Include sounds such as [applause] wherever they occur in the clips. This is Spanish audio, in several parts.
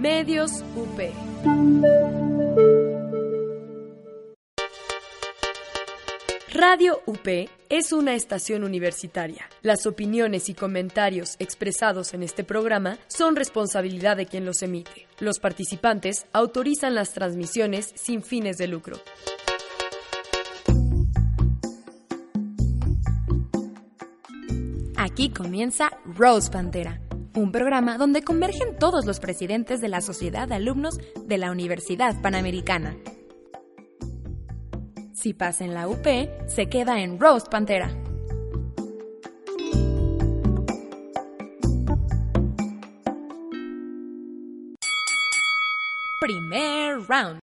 Medios UP. Radio UP es una estación universitaria. Las opiniones y comentarios expresados en este programa son responsabilidad de quien los emite. Los participantes autorizan las transmisiones sin fines de lucro. Aquí comienza Rose Pantera, un programa donde convergen todos los presidentes de la Sociedad de Alumnos de la Universidad Panamericana. Si pasa en la UP, se queda en Rose Pantera. Primer round.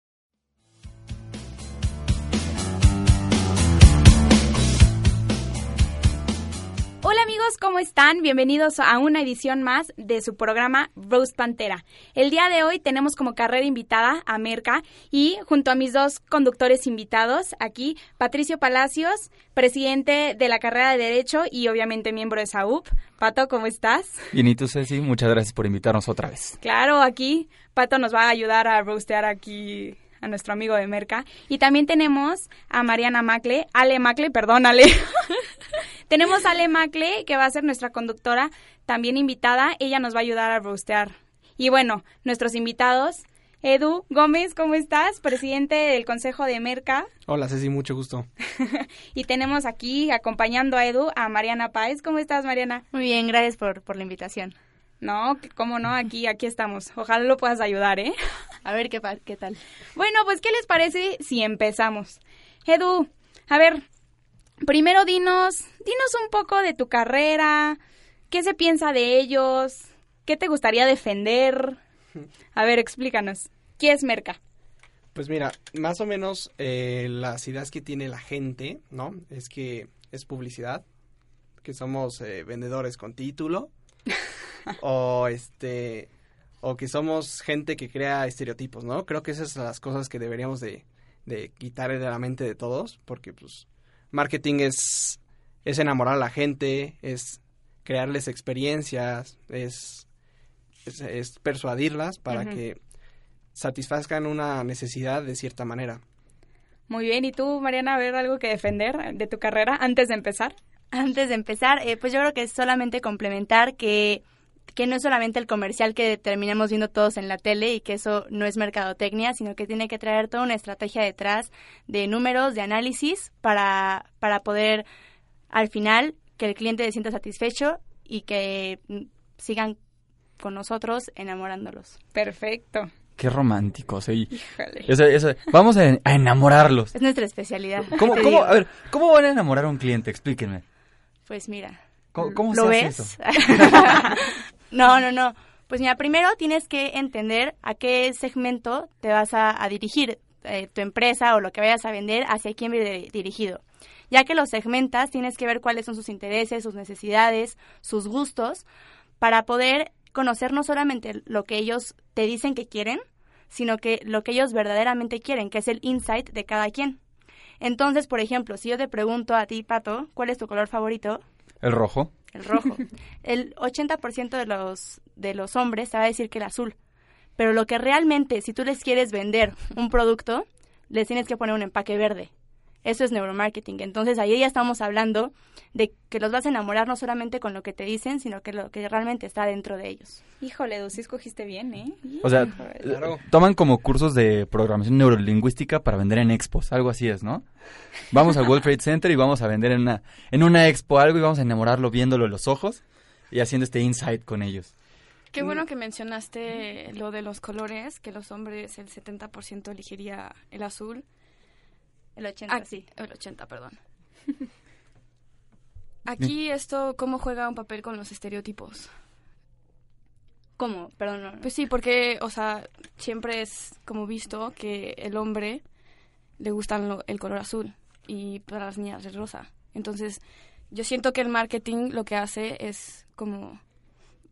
Hola amigos, ¿cómo están? Bienvenidos a una edición más de su programa Rose Pantera. El día de hoy tenemos como carrera invitada a Merca y junto a mis dos conductores invitados aquí, Patricio Palacios, presidente de la carrera de Derecho y obviamente miembro de SAUP. Pato, ¿cómo estás? Bien, y tú Ceci, muchas gracias por invitarnos otra vez. Claro, aquí Pato nos va a ayudar a rostear aquí a nuestro amigo de Merca. Y también tenemos a Mariana Macle, Ale Macle, perdón, Ale. [laughs] tenemos a Ale Macle, que va a ser nuestra conductora, también invitada. Ella nos va a ayudar a rostear. Y bueno, nuestros invitados, Edu Gómez, ¿cómo estás? Presidente del Consejo de Merca. Hola Ceci, mucho gusto. [laughs] y tenemos aquí, acompañando a Edu, a Mariana Páez. ¿Cómo estás, Mariana? Muy bien, gracias por, por la invitación. No, cómo no, aquí, aquí estamos. Ojalá lo puedas ayudar, ¿eh? [laughs] A ver qué, qué tal. Bueno, pues, ¿qué les parece si empezamos? Edu, a ver, primero dinos, dinos un poco de tu carrera, qué se piensa de ellos, qué te gustaría defender. A ver, explícanos. ¿Qué es Merca? Pues mira, más o menos eh, las ideas que tiene la gente, ¿no? Es que es publicidad, que somos eh, vendedores con título, [laughs] o este o que somos gente que crea estereotipos, ¿no? Creo que esas son las cosas que deberíamos de, de quitar de la mente de todos, porque pues marketing es, es enamorar a la gente, es crearles experiencias, es, es, es persuadirlas para que satisfazcan una necesidad de cierta manera. Muy bien, ¿y tú, Mariana, a ver algo que defender de tu carrera antes de empezar? Antes de empezar, eh, pues yo creo que es solamente complementar que que no es solamente el comercial que terminamos viendo todos en la tele y que eso no es mercadotecnia, sino que tiene que traer toda una estrategia detrás de números, de análisis para, para poder al final que el cliente se sienta satisfecho y que sigan con nosotros enamorándolos. Perfecto. Qué romántico, sí. Eso, eso, vamos a, enamorarlos. Es nuestra especialidad. ¿Cómo, cómo, a ver, ¿cómo van a enamorar a un cliente? Explíquenme. Pues mira. ¿Cómo, cómo ¿Lo se ves? Eso? [laughs] no, no, no. Pues mira, primero tienes que entender a qué segmento te vas a, a dirigir, eh, tu empresa o lo que vayas a vender, hacia quién viene dirigido. Ya que los segmentas, tienes que ver cuáles son sus intereses, sus necesidades, sus gustos, para poder conocer no solamente lo que ellos te dicen que quieren, sino que lo que ellos verdaderamente quieren, que es el insight de cada quien. Entonces, por ejemplo, si yo te pregunto a ti, Pato, ¿cuál es tu color favorito? El rojo. El rojo. [laughs] El 80% de los, de los hombres te va a decir que el azul. Pero lo que realmente, si tú les quieres vender un producto, les tienes que poner un empaque verde. Eso es neuromarketing. Entonces ahí ya estamos hablando de que los vas a enamorar no solamente con lo que te dicen, sino que lo que realmente está dentro de ellos. Híjole, Edu, sí escogiste bien, ¿eh? O sea, Claro. toman como cursos de programación neurolingüística para vender en expos, algo así es, ¿no? Vamos al World Trade Center y vamos a vender en una, en una expo algo y vamos a enamorarlo viéndolo en los ojos y haciendo este insight con ellos. Qué bueno que mencionaste lo de los colores, que los hombres el 70% elegiría el azul. El 80, Ah, sí. El 80, perdón. [laughs] Aquí esto, ¿cómo juega un papel con los estereotipos? ¿Cómo? Perdón. no, no. Pues sí, porque, o sea, siempre es como visto que el hombre le gustan lo- el color azul y para las niñas el rosa. Entonces, yo siento que el marketing lo que hace es como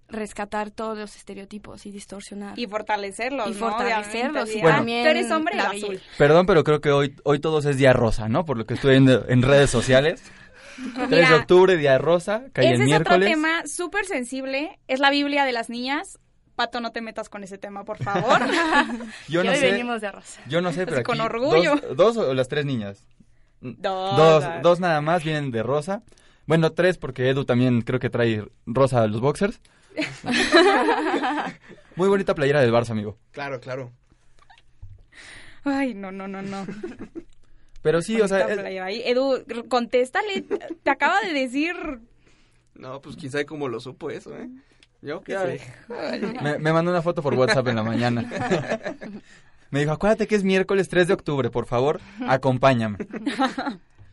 rescatar todos los estereotipos y distorsionar. Y fortalecerlos, Y ¿no? fortalecerlos, y también Tú eres hombre, azul. Perdón, pero creo que hoy, hoy todos es día rosa, ¿no? Por lo que estoy viendo en redes sociales. 3 de octubre, día rosa, cae Ese el es miércoles. otro tema súper sensible. Es la Biblia de las niñas. Pato, no te metas con ese tema, por favor. [laughs] Yo no hoy sé. venimos de rosa. Yo no sé, pero Con aquí orgullo. Dos, dos o las tres niñas. Dos. Dos, dos nada más vienen de rosa. Bueno, tres porque Edu también creo que trae rosa a los boxers. [laughs] Muy bonita playera del Barça, amigo. Claro, claro. Ay, no, no, no, no. Pero sí, o sea, es-. Edu, contéstale. Te acaba de decir. No, pues quién sabe cómo lo supo eso, ¿eh? Yo qué sé. me, me mandó una foto por WhatsApp en la mañana. [laughs] Me dijo, acuérdate que es miércoles 3 de octubre, por favor, acompáñame. [laughs]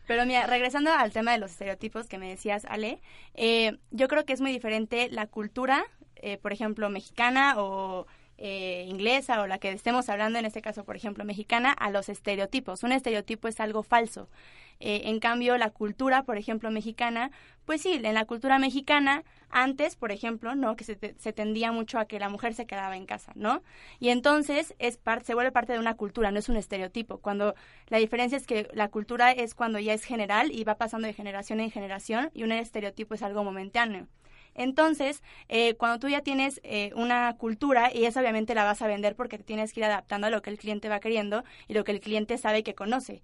Pero mira, regresando al tema de los estereotipos que me decías, Ale, eh, yo creo que es muy diferente la cultura, eh, por ejemplo, mexicana o eh, inglesa o la que estemos hablando, en este caso, por ejemplo, mexicana, a los estereotipos. Un estereotipo es algo falso. Eh, en cambio, la cultura, por ejemplo, mexicana, pues sí, en la cultura mexicana, antes, por ejemplo, ¿no? Que se, te- tendía mucho a que la mujer se quedaba en casa, ¿no? Y entonces es par- se vuelve parte de una cultura, no es un estereotipo. Cuando la diferencia es que la cultura es cuando ya es general y va pasando de generación en generación y un estereotipo es algo momentáneo. Entonces, eh, cuando tú ya tienes eh, una cultura y esa obviamente la vas a vender porque te tienes que ir adaptando a lo que el cliente va queriendo y lo que el cliente sabe que conoce.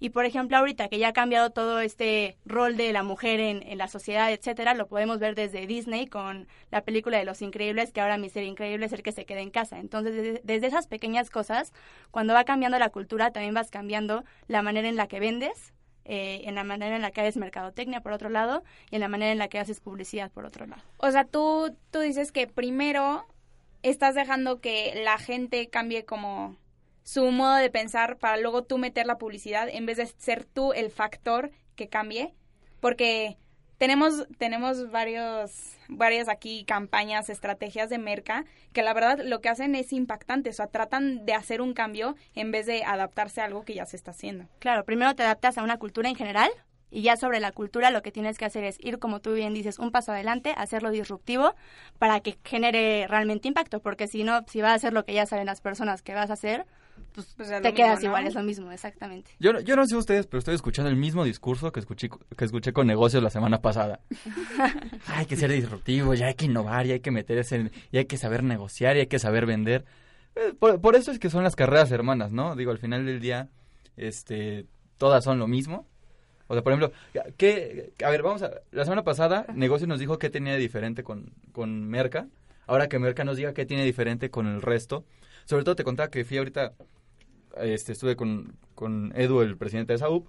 Y por ejemplo, ahorita que ya ha cambiado todo este rol de la mujer en, la sociedad, etcétera, lo podemos ver desde Disney con la película de Los Increíbles, que ahora mi increíble es el que se queda en casa. Entonces, desde, desde esas pequeñas cosas, cuando va cambiando la cultura, también vas cambiando la manera en la que vendes, eh, en la manera en la que haces mercadotecnia, por otro lado, y en la manera en la que haces publicidad, por otro lado. O sea, tú, tú dices que primero estás dejando que la gente cambie como su modo de pensar para luego tú meter la publicidad en vez de ser tú el factor que cambie. Porque tenemos, tenemos varios, varias aquí campañas, estrategias de merca que la verdad lo que hacen es impactante. O sea, tratan de hacer un cambio en vez de adaptarse a algo que ya se está haciendo. Claro, primero te adaptas a una cultura en general y ya sobre la cultura lo que tienes que hacer es ir, como tú bien dices, un paso adelante, hacerlo disruptivo para que genere realmente impacto, porque si no, si vas a hacer lo que ya saben las personas que vas a hacer, pues, Pues te quedas mismo, ¿no? igual, es lo mismo, exactamente. Yo, no- yo no sé ustedes, pero estoy escuchando el mismo discurso que escuché, que escuché con negocios la semana pasada. [laughs] hay que ser disruptivos, ya hay que innovar, ya hay que meterse, y hay que saber negociar, y hay que saber vender. Eh, Por, por eso es que son las carreras hermanas, ¿no? Digo, al final del día, este, todas son lo mismo. O sea, por ejemplo, ¿qué, a ver, vamos a, la semana pasada, Negocios nos dijo qué tenía de diferente con, con Merca. Ahora que Merca nos diga qué tiene diferente con el resto. Sobre todo te contaba que fui ahorita, este, estuve con, con Edu, el presidente de SAUP,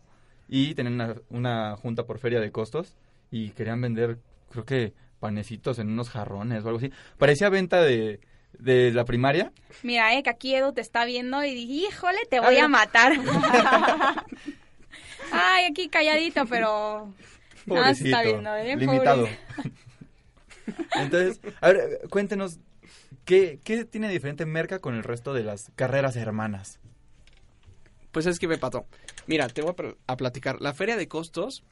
y tenían una, una junta por feria de costos y querían vender, creo que, panecitos en unos jarrones o algo así. Parecía venta de, de la primaria. Mira, eh, que aquí Edu te está viendo y dije, híjole, te A voy ver. a matar. [laughs] [laughs] Ay, aquí calladito, pero... Ah, Pobrecito, está viendo, ¿eh? limitado. Entonces, a ver, cuéntenos, ¿qué, ¿qué tiene diferente Merca con el resto de las carreras hermanas? Pues es que ve, Pato. Mira, te voy a, pl- a platicar. La feria de costos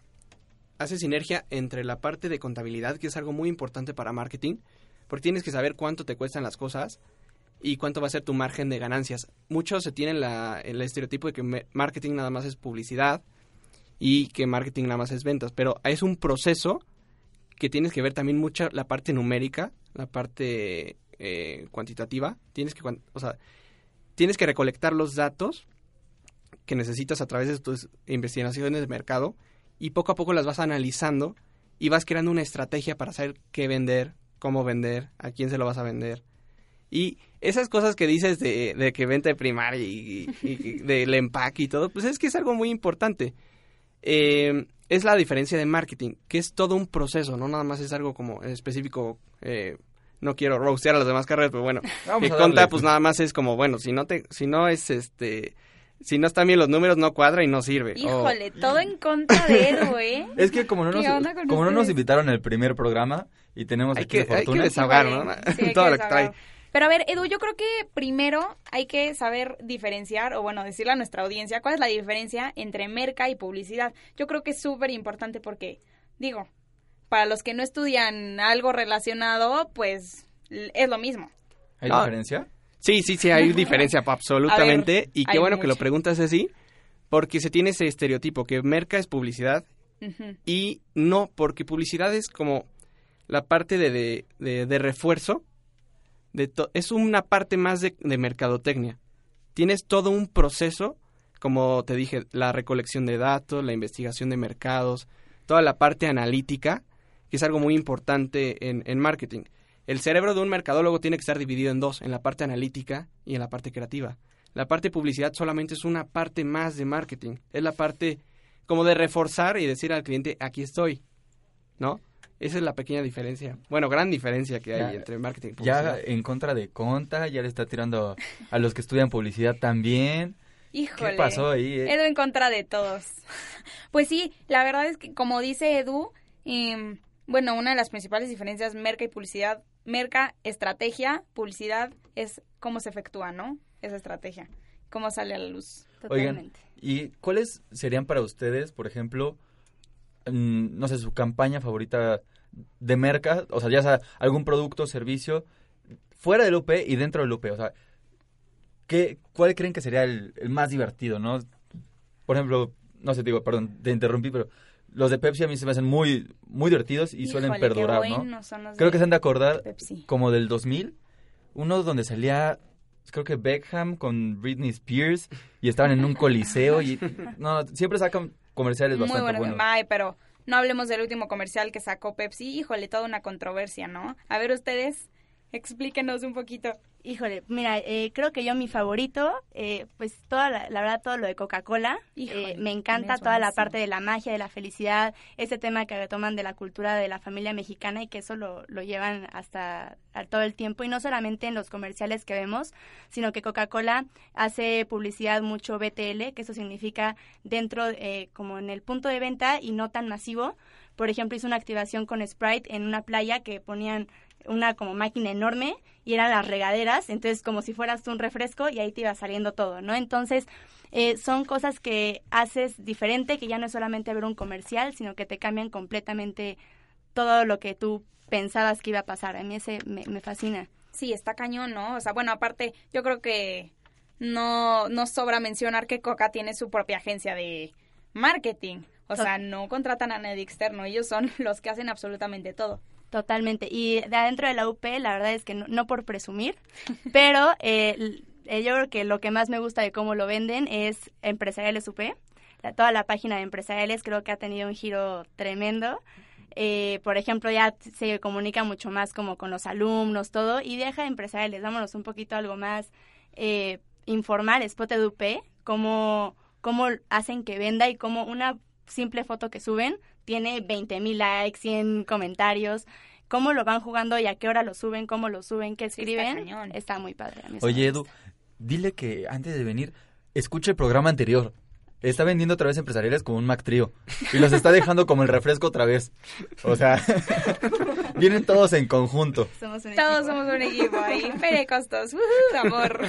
hace sinergia entre la parte de contabilidad, que es algo muy importante para marketing, porque tienes que saber cuánto te cuestan las cosas y cuánto va a ser tu margen de ganancias. Muchos se tienen la, el estereotipo de que me- marketing nada más es publicidad y que marketing nada más es ventas, pero es un proceso que tienes que ver también mucha la parte numérica, la parte eh, cuantitativa. Tienes que, o sea, tienes que recolectar los datos que necesitas a través de tus investigaciones de mercado y poco a poco las vas analizando y vas creando una estrategia para saber qué vender, cómo vender, a quién se lo vas a vender. Y esas cosas que dices de, que venta de primaria y, del empaque y todo, pues es que es algo muy importante. Eh, es la diferencia de marketing, que es todo un proceso, no nada más es algo como específico. eh, no quiero roastear a las demás carreras, pero bueno, [laughs] Vamos que conta pues nada más es como bueno si no te si no es este si no están bien los números no cuadra y no sirve Híjole, todo en contra de Edu, [laughs] ¿eh? Es que como no ¿Qué nos, como no nos invitaron al primer programa y tenemos hay aquí que, de hay que fortuna, desahogar Híjole, no sí, [laughs] hay todo que lo que trae. Pero a ver, Edu, yo creo que primero hay que saber diferenciar, o bueno, decirle a nuestra audiencia cuál es la diferencia entre merca y publicidad. Yo creo que es súper importante porque, digo, para los que no estudian algo relacionado, pues es lo mismo. ¿hay Ah. diferencia? sí sí sí hay diferencia absolutamente ver, y qué bueno que lo preguntas así porque se tiene ese estereotipo que merca es publicidad y no porque publicidad es como la parte de, de, de- de refuerzo de to- es una parte más de, de mercadotecnia. Tienes todo un proceso, como te dije, la recolección de datos, la investigación de mercados, toda la parte analítica, que es algo muy importante en, en marketing. El cerebro de un mercadólogo tiene que estar dividido en dos, en la parte analítica y en la parte creativa. La parte de publicidad solamente es una parte más de marketing. Es la parte como de reforzar y decir al cliente, aquí estoy, ¿no? Esa es la pequeña diferencia. Bueno, gran diferencia que hay Ya- entre marketing y Ya publicidad. en contra de Conta, ya le está tirando a los que estudian publicidad también. Híjole. ¿Qué pasó ahí? eh? Edu en contra de todos. [laughs] Pues sí, la verdad es que como dice Edu, em, bueno, una de las principales diferencias merca y publicidad, merca, estrategia, publicidad es cómo se efectúa, ¿no? Esa estrategia, cómo sale a la luz. Oigan, Totalmente. ¿y cuáles serían para ustedes, por ejemplo, mm, no sé, su campaña favorita de merca? O sea, ya sea algún producto servicio fuera del UP y dentro del UP. O sea, ¿qué, ¿cuál creen que sería el, el más divertido, no? Por ejemplo, no sé, digo, perdón, te interrumpí, pero los de Pepsi a mí se me hacen muy, muy divertidos y suelen qué perdurar, ¿no? buenos son los Creo que se han de acordar Pepsi. como del 2000, uno donde salía, creo que Beckham con Britney Spears y estaban en un coliseo y [laughs] no, siempre sacan comerciales Muy bastante buenos. pero no hablemos del último comercial que sacó Pepsi. Híjole, toda una controversia, ¿no? A ver, ustedes, explíquenos un poquito. Híjole, mira, eh, creo que yo mi favorito, eh, pues toda la, la verdad todo lo de Coca-Cola, eh, me encanta toda la parte de la magia, de la felicidad, ese tema que retoman de la cultura de la familia mexicana y que eso lo, lo llevan hasta a todo el tiempo y no solamente en los comerciales que vemos, sino que Coca-Cola hace publicidad mucho BTL, que eso significa dentro, eh, como en el punto de venta y no tan masivo. Por ejemplo, hizo una activación con Sprite en una playa que ponían una como máquina enorme y eran las regaderas, entonces como si fueras un refresco y ahí te iba saliendo todo, ¿no? Entonces eh, son cosas que haces diferente, que ya no es solamente ver un comercial, sino que te cambian completamente todo lo que tú pensabas que iba a pasar. A mí ese me, me fascina. Sí, está cañón, ¿no? O sea, bueno, aparte, yo creo que no, no sobra mencionar que Coca tiene su propia agencia de marketing. O sea, no contratan a nadie externo, ellos son [laughs] los que hacen absolutamente todo. Totalmente. Y de adentro de la UP, la verdad es que no, no por presumir, [laughs] pero eh, eh, yo creo que lo que más me gusta de cómo lo venden es Empresariales UP. La- toda la página de Empresariales creo que ha tenido un giro tremendo. Eh, por ejemplo, ya se comunica mucho más como con los alumnos, todo, y deja de Empresariales, vámonos un poquito algo más eh, informal, Spot de UP, cómo, cómo hacen que venda y cómo una simple foto que suben tiene 20 mil likes, 100 comentarios. Cómo lo van jugando y a qué hora lo suben, cómo lo suben, qué está escriben. cañón. está muy padre. a mí Oye, Edu, dile que antes de venir, escuche el programa anterior. Está vendiendo otra vez empresariales como un Mac Trío. Y los está dejando como el refresco otra vez. O sea, [laughs] vienen todos en conjunto. Somos un Todos equipo. somos un equipo ahí. Feria de costos. ¡Uhú! amor.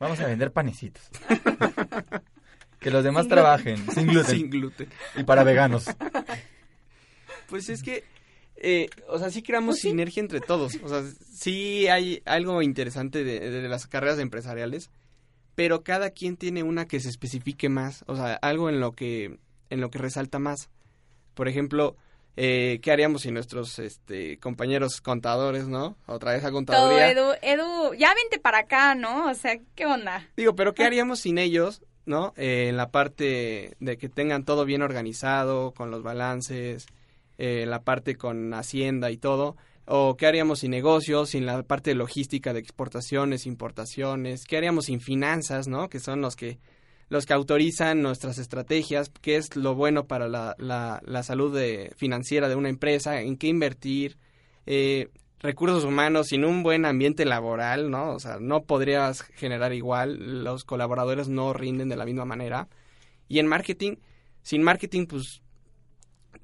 Vamos a vender panecitos. [laughs] Que los demás trabajen [laughs] sin gluten Sin gluten. y para veganos. [laughs] Pues es que, eh, o sea, sí creamos sinergia entre todos. O sea, sí hay algo interesante de, de las carreras empresariales, pero cada quien tiene una que se especifique más. O sea, algo en lo que, en lo que resalta más. Por ejemplo, eh, ¿qué haríamos si nuestros este, compañeros contadores, no? Otra vez a Todo, contaduría. Edu. Edu, ya vente para acá, ¿no? O sea, ¿qué onda? Digo, pero ¿qué haríamos sin ellos, no? Eh, en la parte de que tengan todo bien organizado, con los balances, eh, la parte con Hacienda y todo. ¿O qué haríamos sin negocios, sin la parte de logística de exportaciones, importaciones? ¿Qué haríamos sin finanzas, no? Que son los que los que autorizan nuestras estrategias, qué es lo bueno para la, la, la salud de- financiera de una empresa, en qué invertir, eh, recursos humanos sin un buen ambiente laboral, ¿no? O sea, no podrías generar igual, los colaboradores no rinden de la misma manera. Y en marketing, sin marketing, pues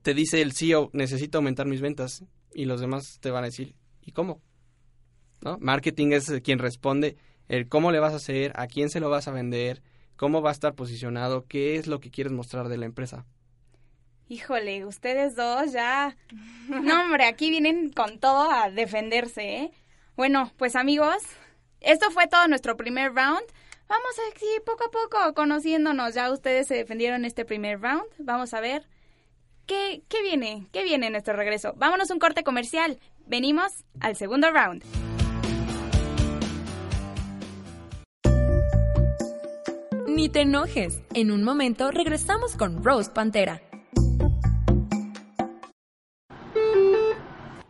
te dice el CEO, necesito aumentar mis ventas y los demás te van a decir, ¿y cómo? ¿No? Marketing es quien responde el cómo le vas a hacer, a quién se lo vas a vender, cómo va a estar posicionado, qué es lo que quieres mostrar de la empresa. Híjole, ustedes dos ya. No, hombre, aquí vienen con todo a defenderse, ¿eh? Bueno, pues amigos, esto fue todo nuestro primer round. Vamos aquí poco a poco conociéndonos. Ya ustedes se defendieron este primer round. Vamos a ver qué, qué viene, qué viene nuestro regreso. Vámonos un corte comercial. Venimos al segundo round. Ni te enojes. En un momento regresamos con Rose Pantera.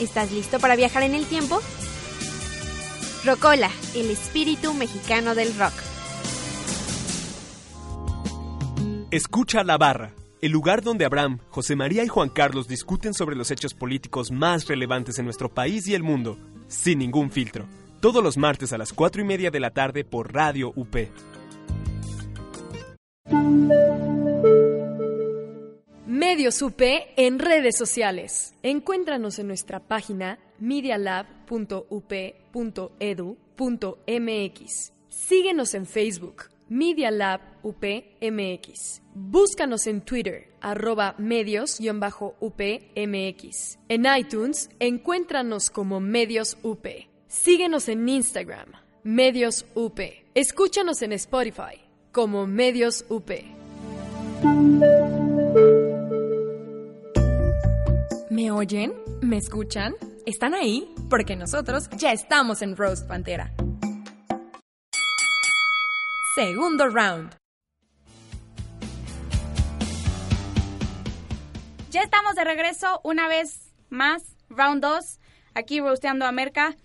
¿Estás listo para viajar en el tiempo? Rocola, el espíritu mexicano del rock. Escucha la barra, el lugar donde Abraham, José María y Juan Carlos discuten sobre los hechos políticos más relevantes en nuestro país y el mundo, sin ningún filtro. Todos los martes a las 4 y media de la tarde por Radio UP. Medios UP en redes sociales. Encuéntranos en nuestra página medialab.up.edu.mx. Síguenos en Facebook, Media Lab UPMX. Búscanos en Twitter, arroba medios-upmx. En iTunes, encuéntranos como Medios UP. Síguenos en Instagram, Medios UP. Escúchanos en Spotify, como Medios UP. ¿Me oyen? ¿Me escuchan? ¿Están ahí? Porque nosotros ya estamos en Roast Pantera. Segundo round. Ya estamos de regreso una vez más, round 2, aquí rosteando a Merca.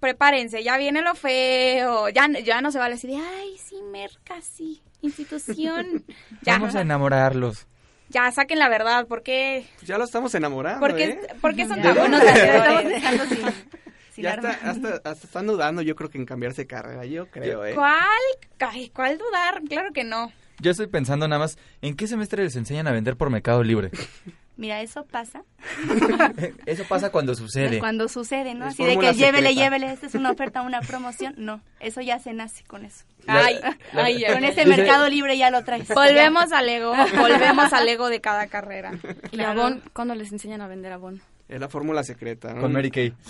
Prepárense, ya viene lo feo. Ya, ya no se vale decir, ay, sí, Merca, sí, institución. [laughs] ya, Vamos a enamorarlos. Ya saquen la verdad, ¿por qué? Pues ya lo estamos enamorando, ¿Por qué, ¿eh? por qué son tan buenos estamos sin, [laughs] sin Ya está, hasta, hasta están dudando, yo creo que en cambiarse de carrera, yo creo, ¿eh? ¿Cuál? ¿Cuál dudar? Claro que no. Yo estoy pensando nada más, ¿en qué semestre les enseñan a vender por Mercado Libre? [laughs] Mira, eso pasa [laughs] Eso pasa cuando sucede. cuando sucede, ¿no? Es Así de que llévele, secreta. llévele, esta es una oferta, una promoción. No, eso ya se nace con eso. Ay, la- ay, Con ay. ese Dice- mercado libre ya lo traes. Volvemos al ego, volvemos al ego de cada carrera. [laughs] ¿Y Claro. ¿Cuándo les enseñan a vender Avon? Es la fórmula secreta, ¿no? Con Mary Kay. [laughs]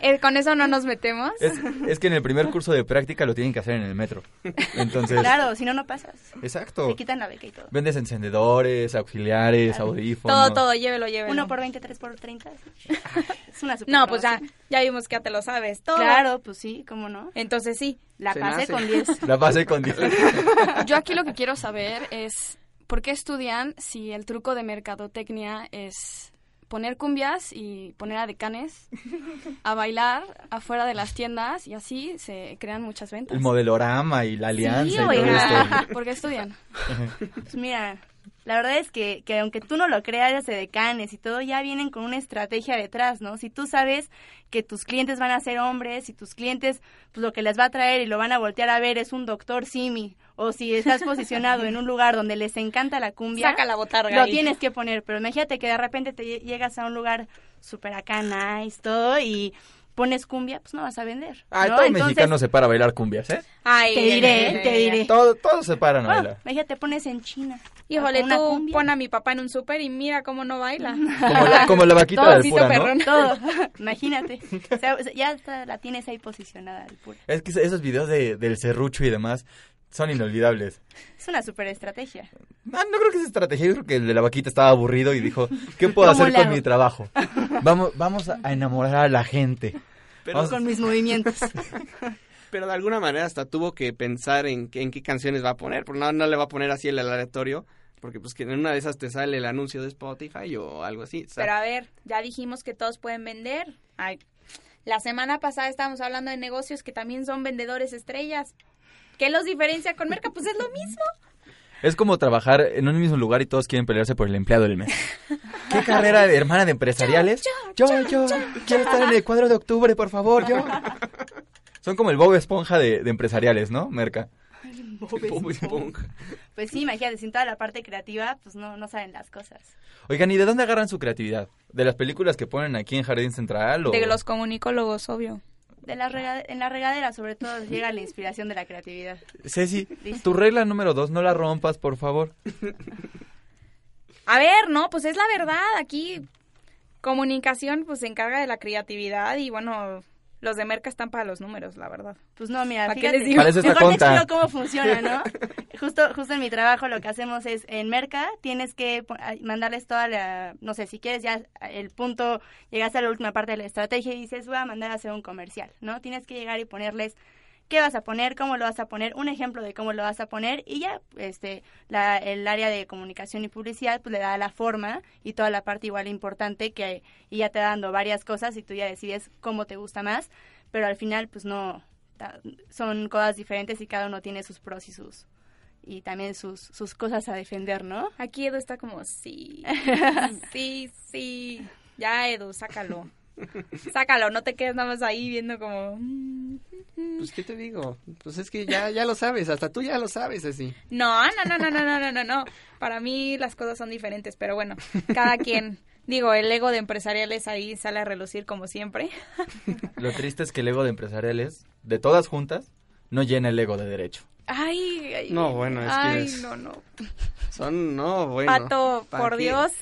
Eh, con eso no nos metemos. Es, es que en el primer curso de práctica lo tienen que hacer en el metro. Entonces, Claro, si no, no pasas. exacto. Te quitan la beca y todo. Vendes encendedores, auxiliares, Claro. audífonos. Todo, todo, llévelo, llévelo. Uno por 20, tres por 30. [laughs] Es una super No, pues ya, ya vimos que ya te lo sabes todo. Claro, pues sí, cómo no. Entonces sí. La Se pasé nace. con 10. [laughs] La pasé con 10. Yo aquí lo que quiero saber es por qué estudian si el truco de mercadotecnia es poner cumbias y poner a decanes a bailar afuera de las tiendas y así se crean muchas ventas. El modelorama y la alianza y todo oiga. esto. [laughs] ¿Por qué estudian? Pues mira, la verdad es que, que aunque tú no lo creas de decanes y todo, ya vienen con una estrategia detrás, ¿no? Si tú sabes que tus clientes van a ser hombres y tus clientes, pues lo que les va a traer y lo van a voltear a ver es un doctor Simi, o si estás posicionado en un lugar donde les encanta la cumbia, Saca la botarga lo ahí. tienes que poner, pero imagínate que de repente te lle- llegas a un lugar súper acá, nice, todo, y pones cumbia, pues no vas a vender. Ay, ¿no? todo Entonces, mexicano se para a bailar cumbias, ¿eh? Ay, te diré, te diré. Todo, todos se paran a Bueno, bailar. imagínate, pones en China. Híjole, tú cumbia. pon a mi papá en un súper y mira cómo no baila. [laughs] Como la, como la vaquita Todo del pura, ¿no? Perrón. Todo, [laughs] imagínate. O sea, ya está- la tienes ahí posicionada, el puro. Es que esos videos de, del serrucho y demás son inolvidables. [laughs] Es una super estrategia. Ah, no creo que sea estrategia, yo creo que el de la vaquita estaba aburrido y dijo, [laughs] ¿qué puedo ¿Cómo hacer con mi trabajo? [laughs] Vamos, vamos a enamorar a la gente. Pero, Vamos- Con mis movimientos. pero de alguna manera hasta tuvo que pensar en, qué- en qué canciones va a poner, porque no, no le va a poner así el aleatorio, porque pues que en una de esas te sale el anuncio de Spotify o algo así. Pero a ver, ya dijimos que todos pueden vender. Ay, la semana pasada estábamos hablando de negocios que también son vendedores estrellas. ¿Qué los diferencia con Merca? Pues es lo mismo. Es como trabajar en un mismo lugar y todos quieren pelearse por el empleado del mes. ¿Qué carrera de hermana de empresariales? Yo, yo, quiero estar en el cuadro de octubre, por favor, yo. Son como el Bob Esponja de, de empresariales, ¿no, Merca? Bob Esponja. Pues sí, imagínate, sin toda la parte creativa, pues no, no saben las cosas. Oigan, ¿y de dónde agarran su creatividad? ¿De las películas que ponen aquí en Jardín Central? O... De los comunicólogos, obvio. De la rega- en la regadera, sobre todo, llega la inspiración de la creatividad. Ceci, Listo. tu regla número dos, no la rompas, por favor. A ver, no, pues es la verdad. Aquí comunicación pues se encarga de la creatividad y bueno, los de Merca están para los números, la verdad. Pues no, mira, ¿Para qué fíjate. les digo? [laughs] Mejor te explico cómo funciona, ¿no? [laughs] justo, justo en mi trabajo lo que hacemos es, en Merca, tienes que mandarles toda la, no sé, si quieres ya el punto, llegaste a la última parte de la estrategia y dices, voy a mandar a hacer un comercial, ¿no? Tienes que llegar y ponerles qué vas a poner, cómo lo vas a poner, un ejemplo de cómo lo vas a poner y ya, este, la, el área de comunicación y publicidad, pues le da la forma y toda la parte igual importante que, y ya te dando varias cosas y tú ya decides cómo te gusta más, pero al final, pues no, son cosas diferentes y cada uno tiene sus pros y sus y también sus, sus cosas a defender, ¿no? Aquí Edu está como, sí, [laughs] sí, sí. Ya, Edu, sácalo. Sácalo, no te quedes nada más ahí viendo como... mm. Pues, ¿qué te digo? Pues es que ya, ya lo sabes, hasta tú ya lo sabes, así. No, no, no, no, no, no, no, no, no. Para mí las cosas son diferentes, pero bueno, cada quien. Digo, el ego de empresariales ahí sale a relucir como siempre. Lo triste es que el ego de empresariales, de todas juntas, no llena el ego de derecho. Ay, ay. No, bueno, es que Ay, es- no, no. Son, no, bueno. Pato, ¿para por qué? Dios.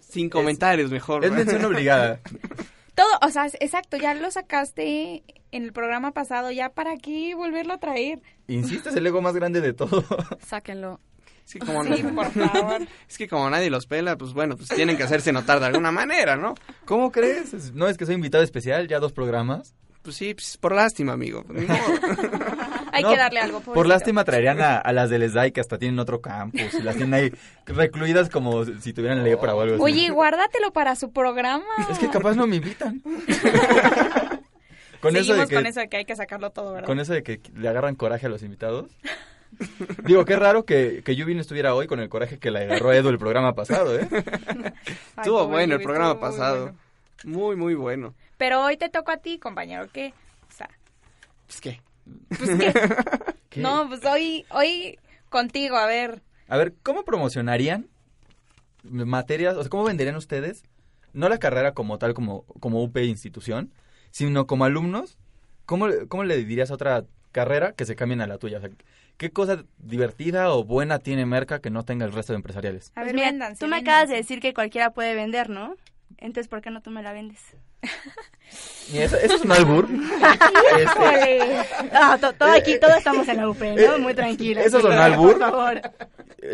Sin comentarios, mejor. Es mención obligada. [laughs] Todo, o sea, exacto, ya lo sacaste en el programa pasado, ya para qué volverlo a traer. Insisto, es el ego más grande de todo. [laughs] Sáquenlo. Es que como, Sí, por favor. [laughs] es que como nadie los pela, pues bueno, pues tienen que hacerse notar de alguna manera, ¿no? ¿Cómo crees? Es- No es que soy invitado especial, ya dos programas. Pues sí, pues por lástima, amigo. Pues, modo. [laughs] Hay No, que darle algo. Por pobrecito. lástima traerían a, a las del SDAI que hasta tienen otro campus y las tienen ahí recluidas como si tuvieran lepra o algo así. Oye, guárdatelo para su programa. Es que capaz no me invitan. Con eso Seguimos de que, con eso de que hay que sacarlo todo, ¿verdad? con eso de que le agarran coraje a los invitados. [laughs] Digo, qué raro que, que Yuvin estuviera hoy con el coraje que le agarró Edu el programa pasado, ¿eh? [laughs] Ay, Estuvo bueno el programa pasado. bueno. Muy, muy bueno. Pero hoy te tocó a ti, compañero, ¿qué? O sea, Pues qué. pues qué. [laughs] ¿Qué? No, pues hoy, hoy contigo, a ver. A ver, ¿cómo promocionarían materias, o sea, cómo venderían ustedes, no la carrera como tal, como, como UP institución, sino como alumnos, ¿cómo, cómo le dirías a otra carrera que se cambien a la tuya? O sea, ¿qué cosa divertida o buena tiene Merca que no tenga el resto de empresariales? A Pues ver, mira, tú me acabas de decir que cualquiera puede vender, ¿no? Entonces, ¿por qué no tú me la vendes? Y eso, eso es un albur. [laughs] Este. No, to- todo aquí, todos estamos en la UP, ¿no? Muy tranquila. ¿Eso es un Por albur? favor.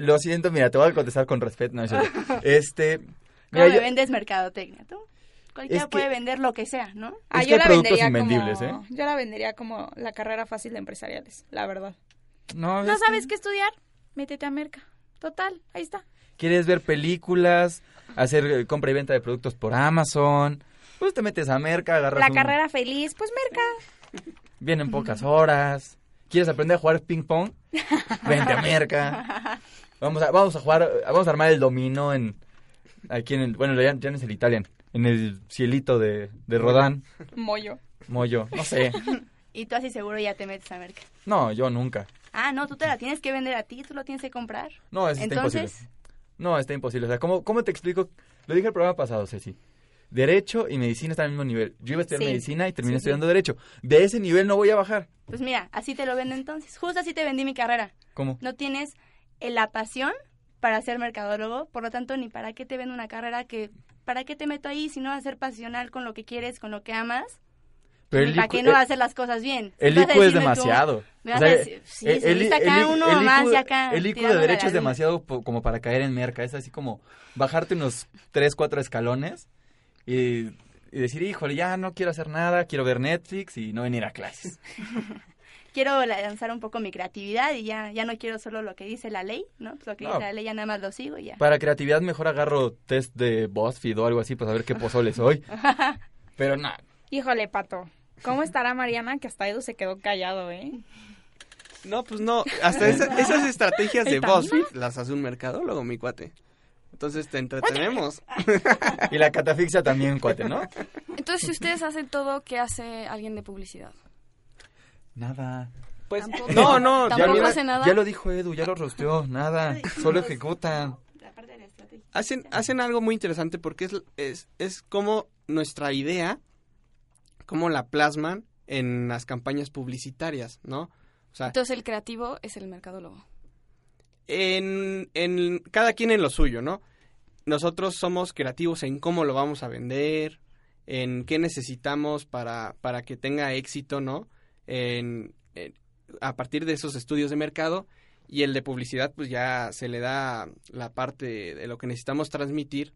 lo siento, mira, te voy a contestar con respeto. No, [laughs] este, ¿Cómo mira, me yo- vendes mercadotecnia? ¿Tú? Cualquiera Es que- puede vender lo que sea, ¿no? Ah, yo la productos vendería invendibles, como, ¿eh? Yo la vendería como la carrera fácil de empresariales, la verdad. no, ¿No es que- sabes qué estudiar? Métete a Merca. Total, ahí está. ¿Quieres ver películas? Hacer eh, compra y venta de productos por Amazon. Pues te metes a Merca, agarras La un- carrera feliz, pues Merca. Vienen pocas horas. ¿Quieres aprender a jugar ping pong? Vente a Merca. Vamos a, vamos a jugar, vamos a armar el dominó en, aquí en el, bueno, ya, ya no es el Italian, en el cielito de, de Rodán, Mollo. Moyo, no sé. [laughs] Y tú así seguro ya te metes a merca. No, yo nunca. Ah, no, tú te la tienes que vender a ti, tú lo tienes que comprar. No, eso está Entonces, imposible. No, está imposible. O sea, ¿cómo, ¿cómo te explico? Lo dije el programa pasado, Ceci. Derecho y medicina están al mismo nivel. Yo iba a estudiar Sí. medicina y terminé Sí, sí. estudiando derecho. De ese nivel no voy a bajar. pues mira, así te lo vendo entonces. Justo así te vendí mi carrera. ¿Cómo? No tienes eh, la pasión para ser mercadólogo, por lo tanto, ni para qué te vendo una carrera que, ¿para qué te meto ahí si no vas a ser pasional con lo que quieres, con lo que amas? Pero para qué no eh, vas a hacer las cosas bien. El IQ es demasiado. sí, el- IQ de derecho es demasiado como para caer en merca. Es así como bajarte unos 3, 4 escalones y, y decir, híjole, ya no quiero hacer nada, quiero ver Netflix y no venir a clases. [laughs] Quiero lanzar un poco mi creatividad y ya, ya no quiero solo lo que dice la ley, ¿no? Pues lo que No. dice la ley ya nada más lo sigo y ya. Para creatividad mejor agarro test de BuzzFeed o algo así para saber qué pozole soy. [laughs] Pero no, Híjole, Pato. ¿Cómo estará Mariana? Que hasta Edu se quedó callado, ¿eh? No, pues no. Hasta esa- [laughs] esas estrategias de. BuzzFeed las hace un mercadólogo, mi cuate. Entonces te entretenemos. y la catafixia también, cuate, ¿no? Entonces, si ustedes hacen todo, ¿qué hace alguien de publicidad? Nada. Pues, Tampoco- no, no, tampoco mira, hace nada. Ya lo dijo Edu, ya lo rosteó, nada. Solo ejecutan. hacen, hacen algo muy interesante porque es, es, es como nuestra idea, cómo la plasman en las campañas publicitarias, ¿no? O sea, Entonces el creativo es el mercadólogo. en, en cada quien en lo suyo, ¿no? Nosotros somos creativos en cómo lo vamos a vender, en qué necesitamos para, para que tenga éxito, ¿no? En, a partir de esos estudios de mercado y el de publicidad, pues ya se le da la parte de lo que necesitamos transmitir,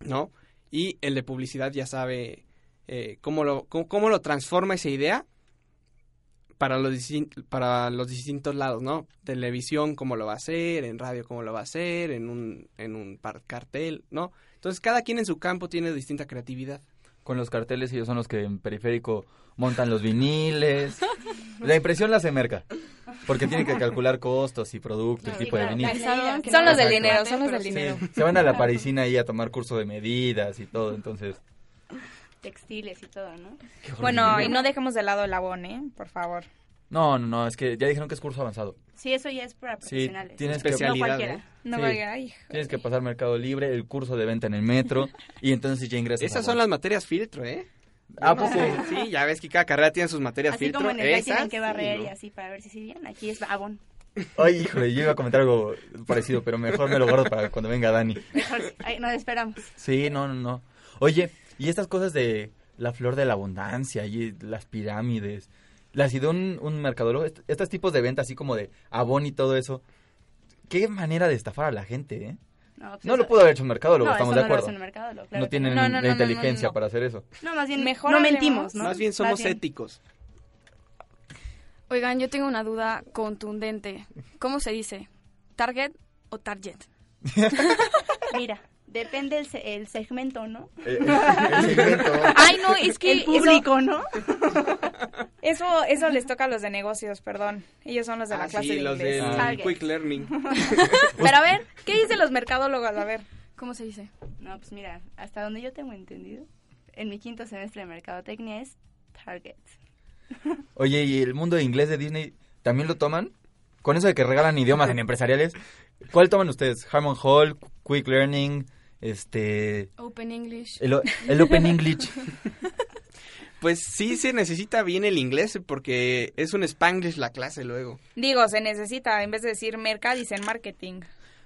¿no? Y el de publicidad ya sabe eh, cómo, lo, cómo, cómo lo transforma esa idea para los, para los distintos lados, ¿no? Televisión, cómo lo va a hacer, en radio, cómo lo va a hacer, en un, en un cartel, ¿no? Entonces, cada quien en su campo tiene distinta creatividad. Con los carteles ellos son los que en periférico montan los viniles. La impresión la hace Merca. Porque tiene que calcular costos y productos y tipo de vinil. Son los del dinero, son los del Sí. dinero. Se van a la parisina ahí a tomar curso de medidas y todo, entonces... Textiles y todo, ¿no? Bueno, y no dejemos de lado el abón, ¿eh? Por favor. No, no, no, es que ya dijeron que es curso avanzado. Sí, eso ya es para Sí, profesionales. tienes que... No Especialidad, cualquiera. ¿eh? No Sí. vaya, ay, Tienes que pasar Mercado Libre, el curso de venta en el metro, y entonces ya ingresas Esas son las materias filtro, ¿eh? ¿A poco? Sí, ya ves que cada carrera tiene sus materias Así filtro. como en el tienen que barrer sí, y así para ver si sí bien. Aquí es Avon. Ay, híjole, yo iba a comentar algo parecido, pero mejor me lo guardo para cuando venga Dani. Mejor, ahí nos esperamos. Sí, no, no, no. Oye, y estas cosas de la flor de la abundancia y las pirámides, las ideó un, un mercadólogo, Est- estos tipos de venta así como de abón y todo eso, qué manera de estafar a la gente, ¿eh? No, pues No eso- lo pudo haber hecho un mercadólogo, no, estamos eso de no lo acuerdo. hace un mercadólogo, claro no tienen no. No, no, la inteligencia no, no. para hacer eso. No, más bien, Mejor no mentimos, ¿no? Más bien somos Más bien. éticos. Oigan, yo tengo una duda contundente. ¿Cómo se dice? ¿Target o target? [laughs] [laughs] Mira, depende el, se- el segmento, ¿no? Eh, el segmento. [laughs] Ay, no, es que El público, ¿no? [laughs] Eso, eso, les toca a los de negocios, perdón. Ellos son los de la Ah, clase sí, de los inglés. del. Quick Learning. [laughs] Pero a ver, ¿qué dicen los mercadólogos? A ver. ¿Cómo se dice? No, pues mira, hasta donde yo tengo entendido, en mi quinto semestre de mercadotecnia es Target. Oye, ¿y el mundo de inglés de Disney también lo toman? Con eso de que regalan idiomas en empresariales, ¿cuál toman ustedes? Harmon Hall, Quick Learning, este... Open English. El, Open English. [laughs] Pues sí se necesita bien el inglés porque es un Spanglish la clase luego. Digo, se necesita, en vez de decir merca, dicen marketing.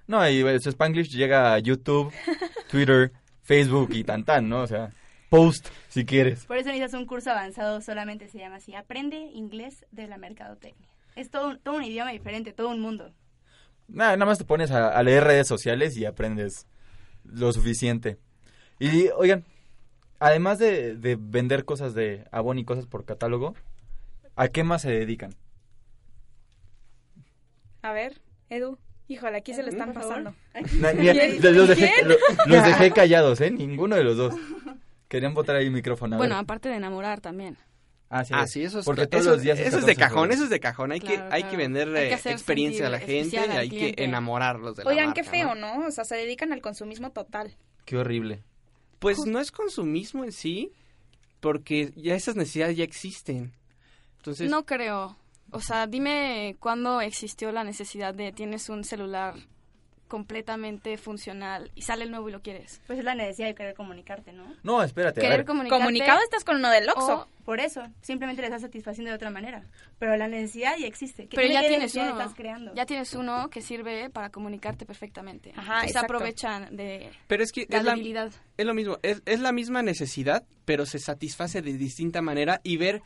No, y su Spanglish llega a YouTube, [laughs] Twitter, Facebook y tan tan, ¿no? O sea, post si quieres. Por eso necesitas un curso avanzado, solamente se llama así, Aprende Inglés de la Mercadotecnia. Es todo un, todo un idioma diferente, todo un mundo. Nada, nada más te pones a, a leer redes sociales y aprendes lo suficiente. Y oigan, además de, de vender cosas de Avon y cosas por catálogo, ¿a qué más se dedican? A ver, Edu. Híjole, aquí se le están pasando. Na- [laughs] mira, ¿Quién? los, dejé, lo- los dejé [laughs] callados, ¿eh? Ninguno de los dos. Querían botar ahí el micrófono. Bueno, aparte de enamorar también. Ah, sí, Ah, sí, eso es, Porque todos eso, los días es eso es de 14 cajón, eso es de cajón. Hay que, Claro, hay que claro. vender Hay que hacer experiencia a la gente y hay que enamorarlos de la Oigan, marca, qué feo, ¿no? ¿no? O sea, se dedican al consumismo total. Qué horrible. Pues no es consumismo en sí, porque ya esas necesidades ya existen. Entonces, No creo. O sea, dime cuándo existió la necesidad de tienes un celular completamente funcional y sale el nuevo y lo quieres. Pues es la necesidad de querer comunicarte, ¿no? No, espérate. Querer comunicarte Comunicado estás con uno del Oxxo. Por eso, simplemente le estás satisfaciendo de otra manera. Pero la necesidad ya existe. ¿Qué pero ya que tienes uno. estás creando? Ya tienes uno que sirve para comunicarte perfectamente. Ajá, se exacto. aprovechan de pero es que la es, la, es lo mismo, es, es la misma necesidad, pero se satisface de distinta manera y ver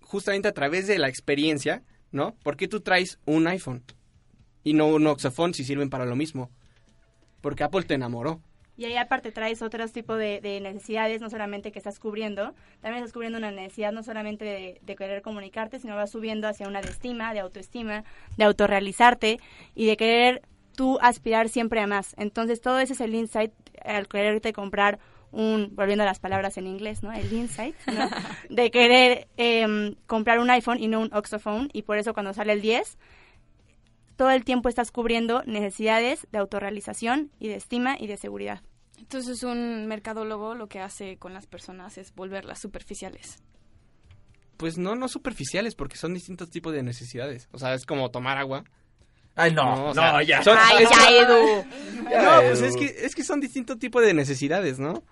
justamente a través de la experiencia, ¿no? ¿Por qué tú traes un iPhone y no un Oxophone si sirven para lo mismo? Porque Apple te enamoró. Y ahí aparte traes otros tipos de, de necesidades, no solamente que estás cubriendo, también estás cubriendo una necesidad no solamente de, de querer comunicarte, sino vas subiendo hacia una de estima, de autoestima, de autorrealizarte y de querer tú aspirar siempre a más. Entonces todo ese es el insight al quererte comprar un, volviendo a las palabras en inglés, ¿no? El insight, ¿no? [laughs] De querer em, comprar un iPhone y no un Oxophone y por eso cuando sale el 10 todo el tiempo estás cubriendo necesidades de autorrealización y de estima y de seguridad. Entonces un mercadólogo lo que hace con las personas es volverlas superficiales. Pues no, no superficiales, porque son distintos tipos de necesidades. O sea, es como tomar agua. Ay, no, No, no, o sea, ya. son- Ay, ya, Edu. [laughs] No, pues es que, es que son distintos tipos de necesidades, ¿no?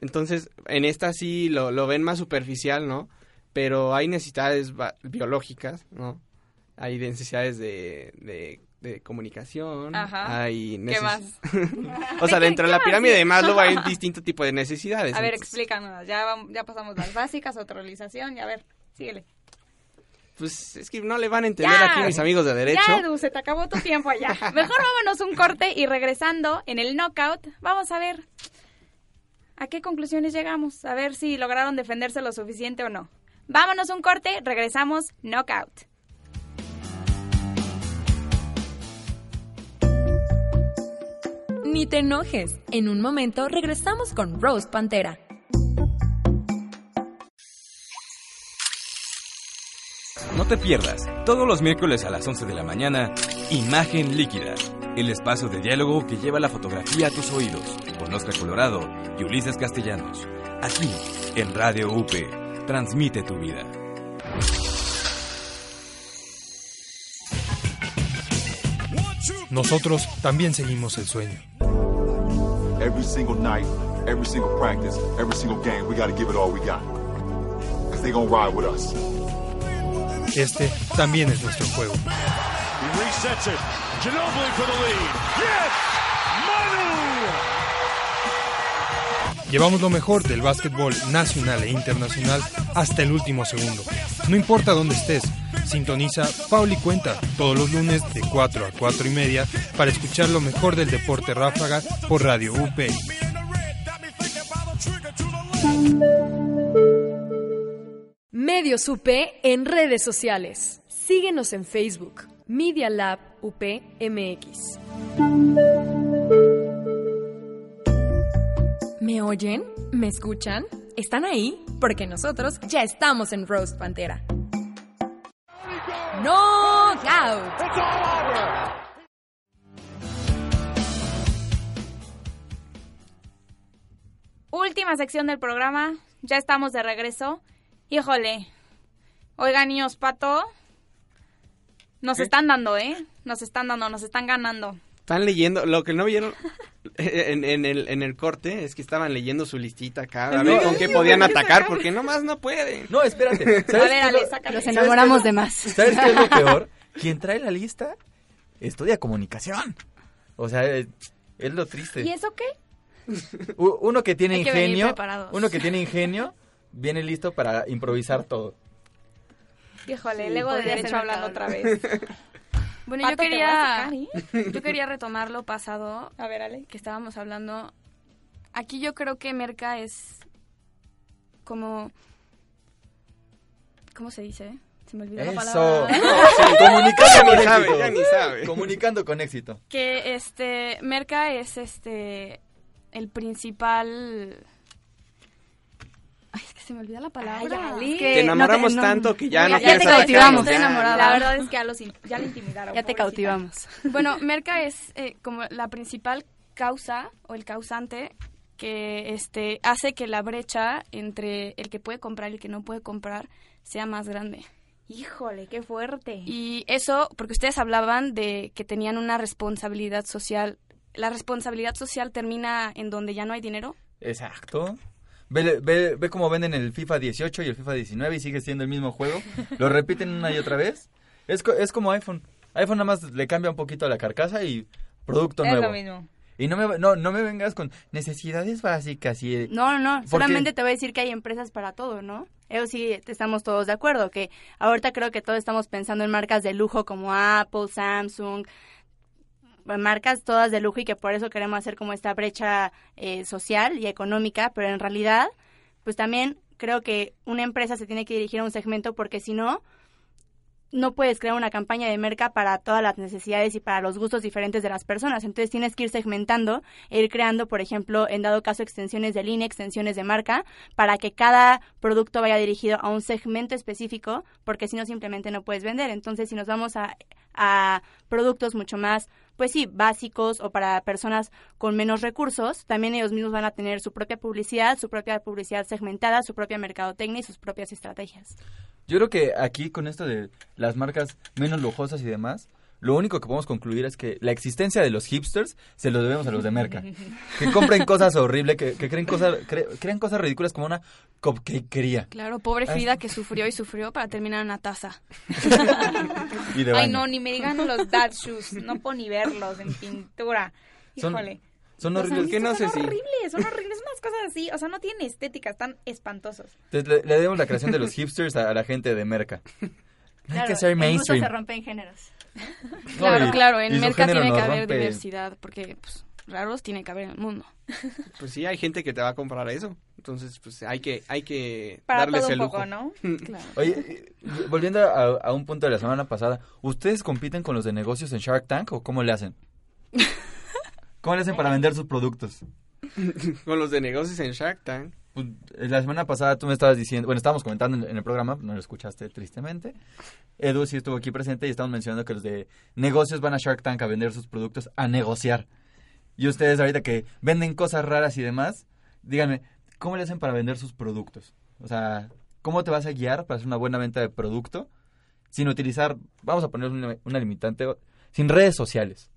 Entonces, en esta sí lo, lo ven más superficial, ¿no? pero hay necesidades biológicas, ¿no? Hay necesidades de, de, de comunicación, Ajá. hay ¿Qué neces- más? [laughs] o sea, ¿De qué- dentro de la pirámide de Maslow hay [laughs] distinto tipo de necesidades. A ver, entonces, explícanos. Ya, vam- ya pasamos las básicas, autorización, y a ver, síguele. pues es que no le van a entender Ya. aquí mis amigos de derecho. Ya, Edu, se te acabó tu tiempo allá. [laughs] Mejor vámonos un corte y regresando en el knockout, vamos a ver a qué conclusiones llegamos, a ver si lograron defenderse lo suficiente o no. Vámonos un corte, regresamos knockout. Ni te enojes. En un momento regresamos con Rose Pantera. No te pierdas, todos los miércoles a las 11 de la mañana, Imagen Líquida, el espacio de diálogo que lleva la fotografía a tus oídos, con Oscar Colorado y Ulises Castellanos. Aquí, en Radio UP, transmite tu vida. Nosotros también seguimos el sueño. Every single night, every single practice, every single game, we got to give it all we got. Because they going to ride with us. Este también es nuestro juego. He resets it. Ginobili for the lead. Yes! Manu! Llevamos lo mejor del básquetbol nacional e internacional hasta el último segundo. No importa dónde estés, sintoniza Paul y Cuenta todos los lunes de 4 a 4 y media para escuchar lo mejor del deporte ráfaga por Radio UP. Medios UP en redes sociales. Síguenos en Facebook, Media Lab UPMX. ¿Me oyen? ¿Me escuchan? ¿Están ahí? Porque nosotros ya estamos en Roast Pantera. ¡Knockout! Última sección del programa, ya estamos de regreso. Híjole, oigan niños, Pato, nos ¿Qué? están dando, ¿eh? Nos están dando, nos están ganando. Están leyendo, lo que no vieron [laughs] en, en el, en el corte es que estaban leyendo su listita acá, a ver No. con qué podían atacar, porque nomás no pueden. No, espérate. [laughs] A ver, Ale, sácale. Los ¿Sabes enamoramos qué de es lo- más. ¿Sabes qué es lo [laughs] peor? Quien trae la lista estudia comunicación. O sea, es, es lo triste. ¿Y eso qué? Uno que tiene Hay ingenio, uno que tiene ingenio, viene listo para improvisar todo. Híjole, Sí, el ego de derecho hablando otra vez. Bueno, Pato, yo ¿te vas a quería, sacar, eh? [laughs] yo quería retomar lo pasado A ver, Ale. que estábamos hablando. Aquí yo creo que Merca es como... ¿Cómo se dice? Se me olvidó la palabra. [laughs] Sí, [laughs] comunicando con éxito. ya ni sabe. Comunicando con éxito. que este Merca es este el principal se me olvida la palabra. Ale. Es Te que enamoramos no te- no- tanto que ya Ya- no ya quieres te cautivamos. Ya. Estoy enamorada. La verdad es que ya, los in- ya le intimidaron. Ya te pobrecita. cautivamos. [laughs] Bueno, Merca es eh, como la principal causa o el causante que este hace que la brecha entre el que puede comprar y el que no puede comprar sea más grande. Híjole, qué fuerte. Y eso, porque ustedes hablaban de que tenían una responsabilidad social. ¿La responsabilidad social termina en donde ya no hay dinero? Exacto. Ve, ve, ve cómo venden el FIFA 18 y el FIFA 19 y sigue siendo el mismo juego. Lo repiten una y otra vez. Es, es como iPhone. iPhone nada más le cambia un poquito la carcasa y producto es nuevo. lo mismo. Y no me, no, no me vengas con necesidades básicas y... No, no, no. Porque- Solamente te voy a decir que hay empresas para todo, ¿no? Eso sí, estamos todos de acuerdo. Que ahorita creo que todos estamos pensando en marcas de lujo como Apple, Samsung, marcas todas de lujo y que por eso queremos hacer como esta brecha eh, social y económica, pero en realidad, pues también creo que una empresa se tiene que dirigir a un segmento porque si no, no puedes crear una campaña de merca para todas las necesidades y para los gustos diferentes de las personas. Entonces tienes que ir segmentando e ir creando, por ejemplo, en dado caso, extensiones de línea, extensiones de marca, para que cada producto vaya dirigido a un segmento específico, porque si no simplemente no puedes vender. Entonces, si nos vamos a, a productos mucho más, pues sí, básicos o para personas con menos recursos, también ellos mismos van a tener su propia publicidad, su propia publicidad segmentada, su propia mercadotecnia y sus propias estrategias. Yo creo que aquí con esto de las marcas menos lujosas y demás, Lo único que podemos concluir es que la existencia de los hipsters se lo debemos a los de Merca. [laughs] Que compren cosas horribles, que, que creen cosas, cre- crean cosas ridículas como una cupcakería. Claro, pobre Ah, Frida que sufrió y sufrió para terminar en una taza. [laughs] Y de Ay, no, ni me digan los dad shoes. No puedo ni verlos en pintura. Son- Híjole. Son Los horribles. avistos no sé son si- horribles, son [laughs] horribles, unas cosas así, o sea, no tienen estética, están espantosos. Entonces, le, le debemos la creación de los hipsters a, a la gente de Merca. No hay que ser el gusto mainstream. se rompe en [laughs] Claro, y- claro, en Merca tiene que haber rompe- diversidad, porque pues, raros tiene que haber en el mundo. [laughs] Pues sí, hay gente que te va a comprar eso. Entonces, pues hay que, hay que Para darles todo un el lujo. poco, ¿no? [laughs] Claro. Oye, volviendo a, a un punto de la semana pasada, ¿ustedes compiten con los de negocios en Shark Tank o cómo le hacen? ¿Cómo le hacen para vender sus productos? Con los de negocios en Shark Tank. Pues, la semana pasada tú me estabas diciendo, bueno, estábamos comentando en, el programa, no lo escuchaste tristemente. Edu sí estuvo aquí presente y estamos mencionando que los de negocios van a Shark Tank a vender sus productos, a negociar. Y ustedes ahorita que venden cosas raras y demás, díganme, ¿cómo le hacen para vender sus productos? O sea, ¿cómo te vas a guiar para hacer una buena venta de producto sin utilizar, vamos a poner una limitante, sin redes sociales?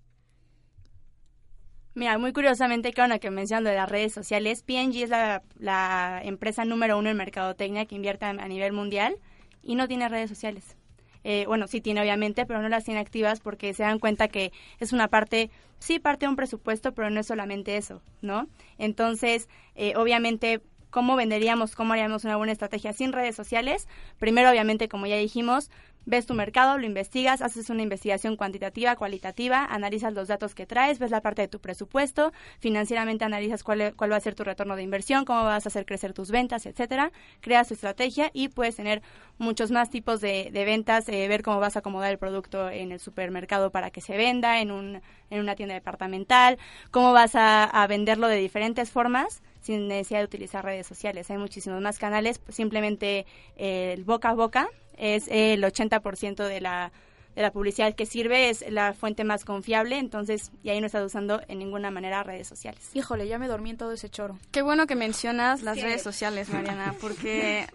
Mira, muy curiosamente, que ahora que mencionando de las redes sociales, P&G es la, empresa número uno en mercadotecnia que invierte a, a nivel mundial y no tiene redes sociales. Eh, bueno, sí tiene obviamente, pero no las tiene activas porque se dan cuenta que es una parte, sí parte de un presupuesto, pero no es solamente eso, ¿no? Entonces, eh, obviamente, ¿cómo venderíamos, cómo haríamos una buena estrategia sin redes sociales? Primero, obviamente, como ya dijimos, ves tu mercado, lo investigas, haces una investigación cuantitativa, cualitativa, analizas los datos que traes, ves la parte de tu presupuesto, financieramente analizas cuál, cuál va a ser tu retorno de inversión, cómo vas a hacer crecer tus ventas, etcétera, creas tu estrategia y puedes tener muchos más tipos de, de ventas, eh, ver cómo vas a acomodar el producto en el supermercado para que se venda, en, un, en una tienda departamental, cómo vas a, a venderlo de diferentes formas sin necesidad de utilizar redes sociales. Hay muchísimos más canales, simplemente eh, el boca a boca es el 80% de la, de la publicidad que sirve, es la fuente más confiable, entonces, y ahí no estás usando en ninguna manera redes sociales. Híjole, ya me dormí en todo ese choro. Qué bueno que mencionas las Sí. redes sociales, Mariana, [laughs] porque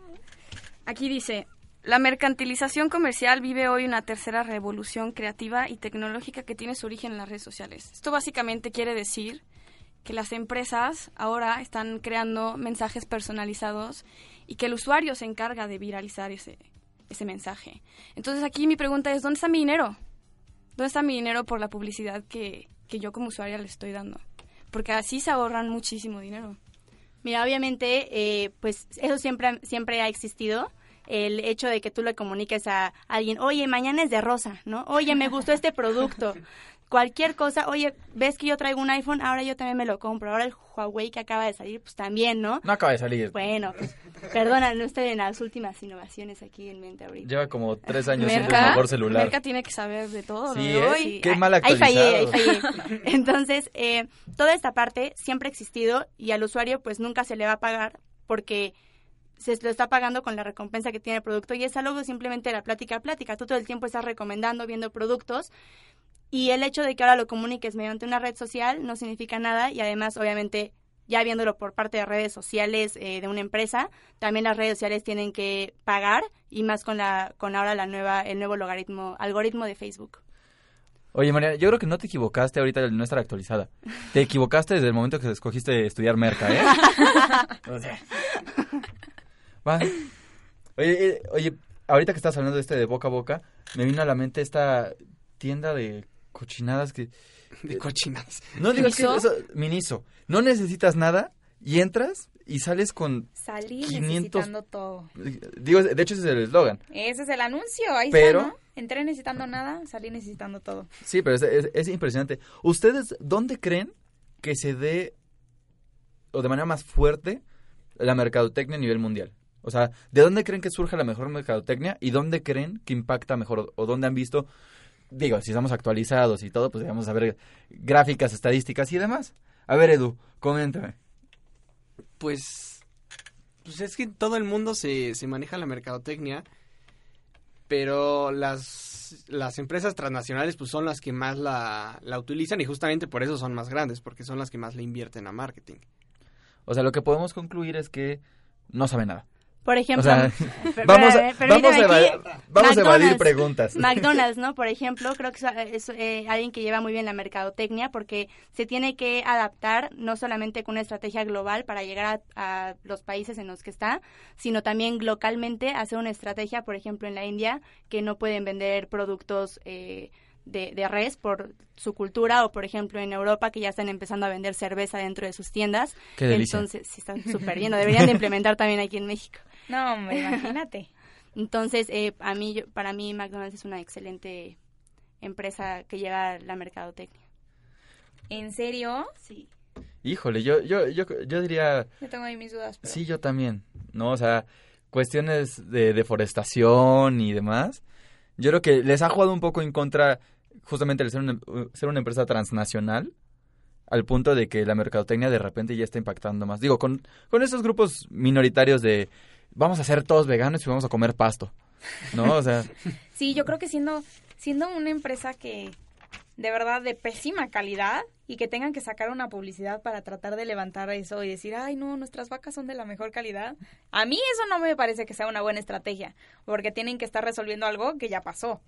aquí dice, la mercantilización comercial vive hoy una tercera revolución creativa y tecnológica que tiene su origen en las redes sociales. Esto básicamente quiere decir que las empresas ahora están creando mensajes personalizados y que el usuario se encarga de viralizar ese, ese mensaje. Entonces aquí mi pregunta es, ¿dónde está mi dinero? ¿Dónde está mi dinero por la publicidad que, que yo como usuaria le estoy dando? Porque así se ahorran muchísimo dinero. Mira, obviamente, eh, pues eso siempre, siempre ha existido. El hecho de que tú le comuniques a alguien, oye, mañana es de rosa, ¿no? Oye, me gustó este producto. [laughs] Cualquier cosa, oye, ves que yo traigo un iPhone, ahora yo también me lo compro. Ahora el Huawei que acaba de salir, pues también, ¿no? No acaba de salir. Bueno, pues, perdona, no estoy en las últimas innovaciones aquí en mente ahorita. Lleva como tres años siendo el mejor celular. Merca tiene que saber de todo. Sí, ¿no? ¿eh? Hoy- Qué mal Ahí fallé, ahí actualizado. fallé. [laughs] Entonces, eh, toda esta parte siempre ha existido y al usuario pues nunca se le va a pagar porque se lo está pagando con la recompensa que tiene el producto y es algo simplemente de la plática a plática. Tú todo el tiempo estás recomendando, viendo productos y el hecho de que ahora lo comuniques mediante una red social no significa nada y además obviamente ya viéndolo por parte de redes sociales eh, de una empresa, también las redes sociales tienen que pagar y más con la con ahora la nueva el nuevo logaritmo algoritmo de Facebook. Oye, María, yo creo que no te equivocaste ahorita no estar actualizada. Te equivocaste desde el momento que escogiste estudiar merca, ¿eh? [laughs] O sea, va. Oye, eh, oye, ahorita que estás hablando de este de boca a boca, me vino a la mente esta tienda de cochinadas que... De cochinadas. No digo que ¿Miniso? eso, Miniso. No necesitas nada y entras y sales con... Salí 500 necesitando todo. Digo, de hecho ese es el eslogan. Ese es el anuncio, ahí Pero- está, ¿no? Entré necesitando nada, salí necesitando todo. Sí, pero es, es- es impresionante. ¿Ustedes dónde creen que se dé, o de manera más fuerte, la mercadotecnia a nivel mundial? O sea, ¿de dónde creen que surge la mejor mercadotecnia y dónde creen que impacta mejor? ¿O, o dónde han visto, digo, si estamos actualizados y todo, pues vamos a ver gráficas, estadísticas y demás? A ver, Edu, coméntame. Pues, pues es que todo el mundo se, se maneja la mercadotecnia, pero las, las empresas transnacionales pues son las que más la, la utilizan y justamente por eso son más grandes, porque son las que más le invierten a marketing. O sea, lo que podemos concluir es que no sabe nada. Por ejemplo, O sea, [laughs] [laughs] per- vamos a- vamos a vamos evadir preguntas. [laughs] McDonald's, ¿no? Por ejemplo, creo que es, es, eh, alguien que lleva muy bien la mercadotecnia porque se tiene que adaptar no solamente con una estrategia global para llegar a, a los países en los que está, sino también localmente hacer una estrategia, por ejemplo, en la India, que no pueden vender productos eh, de, de res por su cultura o, por ejemplo, en Europa que ya están empezando a vender cerveza dentro de sus tiendas. Qué. Entonces, sí, están súper bien. Lo deberían de implementar también aquí en México. No, hombre, imagínate. [laughs] Entonces, eh, a mí, yo- para mí McDonald's es una excelente empresa que lleva la mercadotecnia. ¿En serio? Sí. Híjole, yo, yo, yo, yo diría, Yo tengo ahí mis dudas. Pero... sí, yo también, ¿no? O sea, cuestiones de deforestación y demás, yo creo que les ha jugado un poco en contra justamente el ser una, ser una empresa transnacional, al punto de que la mercadotecnia de repente ya está impactando más. Digo, con, con estos grupos minoritarios de vamos a ser todos veganos y vamos a comer pasto, ¿no? O sea, [laughs] Sí, yo creo que siendo, siendo una empresa que de verdad de pésima calidad y que tengan que sacar una publicidad para tratar de levantar eso y decir, ay no, nuestras vacas son de la mejor calidad. A mí eso no me parece que sea una buena estrategia, porque tienen que estar resolviendo algo que ya pasó.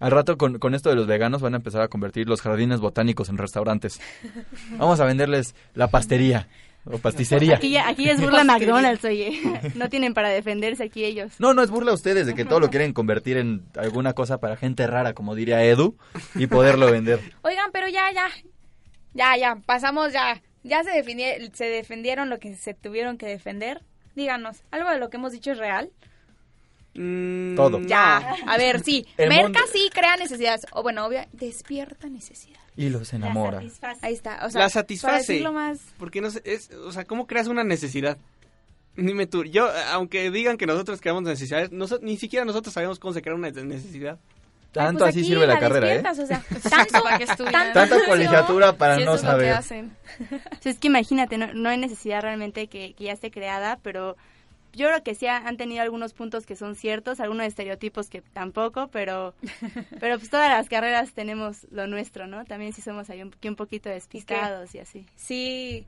Al rato con, con esto de los veganos van a empezar a convertir los jardines botánicos en restaurantes. [laughs] Vamos a venderles la pastería o pasticería. Aquí ya, aquí ya es burla McDonald's, oye. [laughs] No tienen para defenderse aquí ellos. No, no es burla a ustedes de que todo lo [laughs] quieren convertir en alguna cosa para gente rara, como diría Edu, y poderlo vender. Oigan, pero ya, ya, ya, ya, pasamos ya. Ya se, se defendieron lo que se tuvieron que defender. Díganos, ¿algo de lo que hemos dicho es real? Todo. Ya, a ver, sí. El Merca mundo- sí crea necesidades. O bueno, obvio, despierta necesidad. Y los enamora. Ahí está. O sea, la satisface. más. Porque no sé, es, o sea, ¿cómo creas una necesidad? Dime tú, yo, aunque digan que nosotros creamos necesidades, noso- ni siquiera nosotros sabemos cómo se crea una necesidad. Tanto Pues así sirve la, la carrera, ¿eh? o sea, [laughs] tanto, Para que Tanta colegiatura para Sí, no eso es lo que saber. hacen. [laughs] Sí, es que imagínate, no, no hay necesidad realmente que, que ya esté creada, pero yo creo que sí ha- han tenido algunos puntos que son ciertos, algunos estereotipos que tampoco, pero [laughs] pero pues todas las carreras tenemos lo nuestro, ¿no? También sí somos ahí un, un poquito despistados y así. Sí,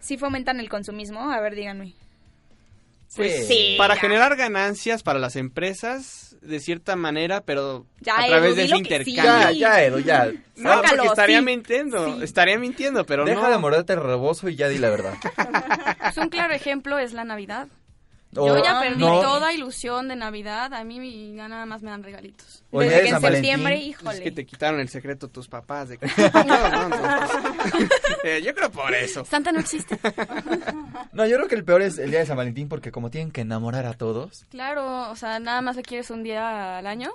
sí fomentan el consumismo. A ver, díganme. Pues Sí, para ya. generar ganancias para las empresas, de cierta manera, pero Ya, a través Edu, de ese sí. intercambio. Ya, ya, Edu, ya. No, Sácalo, porque estaría sí. mintiendo, estaría mintiendo, pero Deja no. de morderte el rebozo y ya di la verdad. [laughs] Pues un claro ejemplo es la Navidad. O- Yo ya perdí no. toda ilusión de Navidad. A mí ya nada más me dan regalitos. O el Desde que en Valentín. septiembre, Es híjole. que te quitaron el secreto tus papás. De que- [laughs] No, no, no, no. [laughs] Eh, yo creo por eso. Santa no existe. [laughs] No, yo creo que el peor es el día de San Valentín porque como tienen que enamorar a todos. Claro, o sea, nada más le quieres un día al año.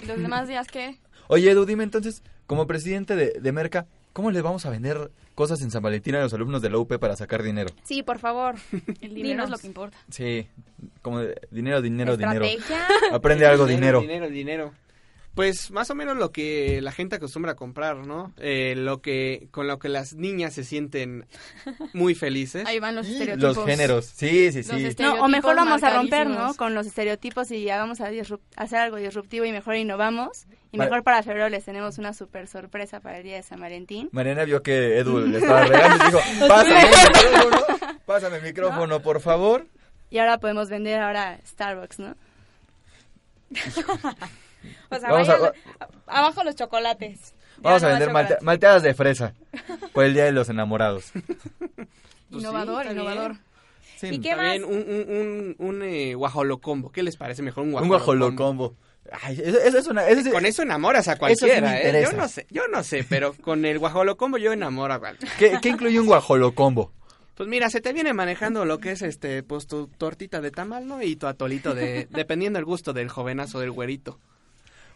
¿Y los demás días qué? Oye, Edu, dime entonces, como presidente de, de Merca, ¿cómo les vamos a vender cosas en San Valentín a los alumnos de la UP para sacar dinero? Sí, por favor. [laughs] El dinero Dinos. es lo que importa. Sí, como de- dinero, dinero, dinero. Estrategia. Aprende algo, dinero. Dinero, dinero. Pues más o menos lo que la gente acostumbra a comprar, ¿no? Eh, lo que con lo que las niñas se sienten muy felices. Ahí van los estereotipos. Los géneros, sí, sí, sí. No, o mejor vamos a romper, ¿no? Con los estereotipos y ya vamos a disrup- hacer algo disruptivo y mejor innovamos. Y mejor para febrero les tenemos una super sorpresa para el día de San Valentín. Mariana vio que Edu [laughs] le estaba regando y dijo, pásame el micrófono, pásame el micrófono, por favor. Y ahora podemos vender ahora Starbucks, ¿no? [laughs] O sea, Vamos a- vayan- a- abajo los chocolates. Vamos Ya a vender malte- malteadas de fresa por el Día de los Enamorados. [laughs] Pues innovador, sí, innovador. Sí, ¿Y qué más? Un, un, un, un eh, guajolocombo. ¿Qué les parece mejor un un guajolocombo? guajolocombo. Ay, eso, eso es una... eso sí- Con eso enamoras a Eso sí cualquiera, ¿eh? Yo no sé, yo no sé, pero con el guajolocombo yo enamoro a cualquiera. ¿qué, qué incluye un guajolocombo? Pues mira, se te viene manejando lo que es este, pues tu tortita de tamal, ¿no? Y tu atolito de, dependiendo del gusto del jovenazo del güerito.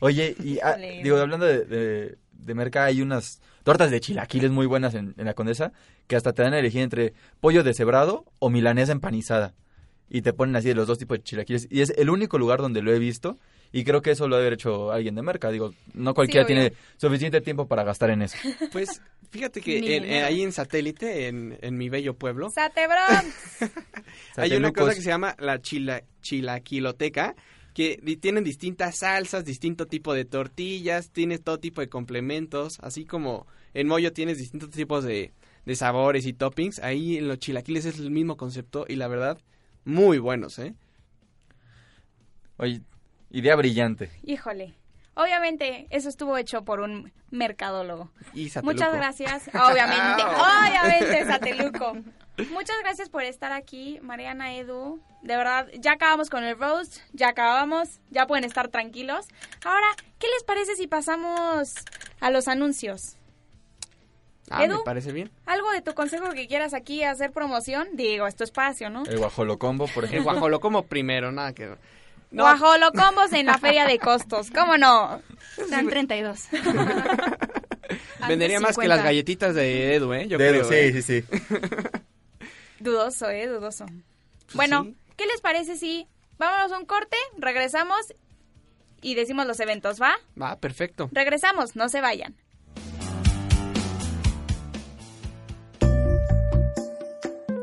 Oye, y ah, digo, hablando de, de, de merca, hay unas tortas de chilaquiles muy buenas en, en la Condesa que hasta te dan a elegir entre pollo deshebrado o milanesa empanizada. Y te ponen así de los dos tipos de chilaquiles. Y es el único lugar donde lo he visto. Y creo que eso lo debe haber hecho alguien de merca. Digo, no cualquiera tiene suficiente tiempo para gastar en eso. Pues fíjate que [laughs] en- en- ahí en satélite, en, en mi bello pueblo, Satebrón. [laughs] hay una cosa que se llama la chila, chilaquiloteca, que tienen distintas salsas, distinto tipo de tortillas, tienes todo tipo de complementos, así como en Moyo tienes distintos tipos de, de sabores y toppings, ahí en los chilaquiles es el mismo concepto y la verdad, muy buenos, ¿eh? Oye, idea brillante. Híjole. Obviamente, eso estuvo hecho por un mercadólogo. Y Sateluco. Muchas gracias. Obviamente, [laughs] obviamente, Sateluco. Muchas gracias por estar aquí, Mariana Edu. De verdad, ya acabamos con el roast, ya acabamos, ya pueden estar tranquilos. Ahora, ¿qué les parece si pasamos a los anuncios? Ah, Edu, me parece bien. ¿Algo de tu consejo que quieras aquí hacer promoción? Digo, es tu espacio, ¿no? El guajolocombo, por El [laughs] ejemplo. guajolo como primero, nada que... No, Guajolocombos en la feria de costos, ¿cómo no? Dan 32. [laughs] vendería más que 50. las galletitas de Edu, ¿eh? Yo De Edu, creo, sí, ¿eh? sí, sí. [laughs] Dudoso, ¿eh? Dudoso. Bueno, ¿qué les parece si vámonos a un corte, regresamos y decimos los eventos, ¿va? Va, perfecto. Regresamos, no se vayan.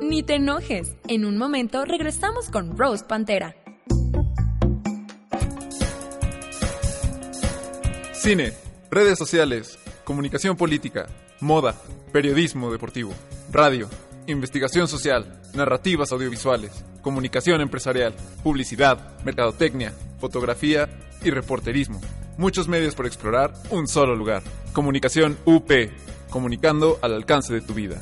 Ni te enojes. En un momento regresamos con Rose Pantera. Cine, redes sociales, comunicación política, moda, periodismo deportivo, radio, investigación social, narrativas audiovisuales, comunicación empresarial, publicidad, mercadotecnia, fotografía y reporterismo. Muchos medios por explorar, un solo lugar. Comunicación UP, comunicando al alcance de tu vida.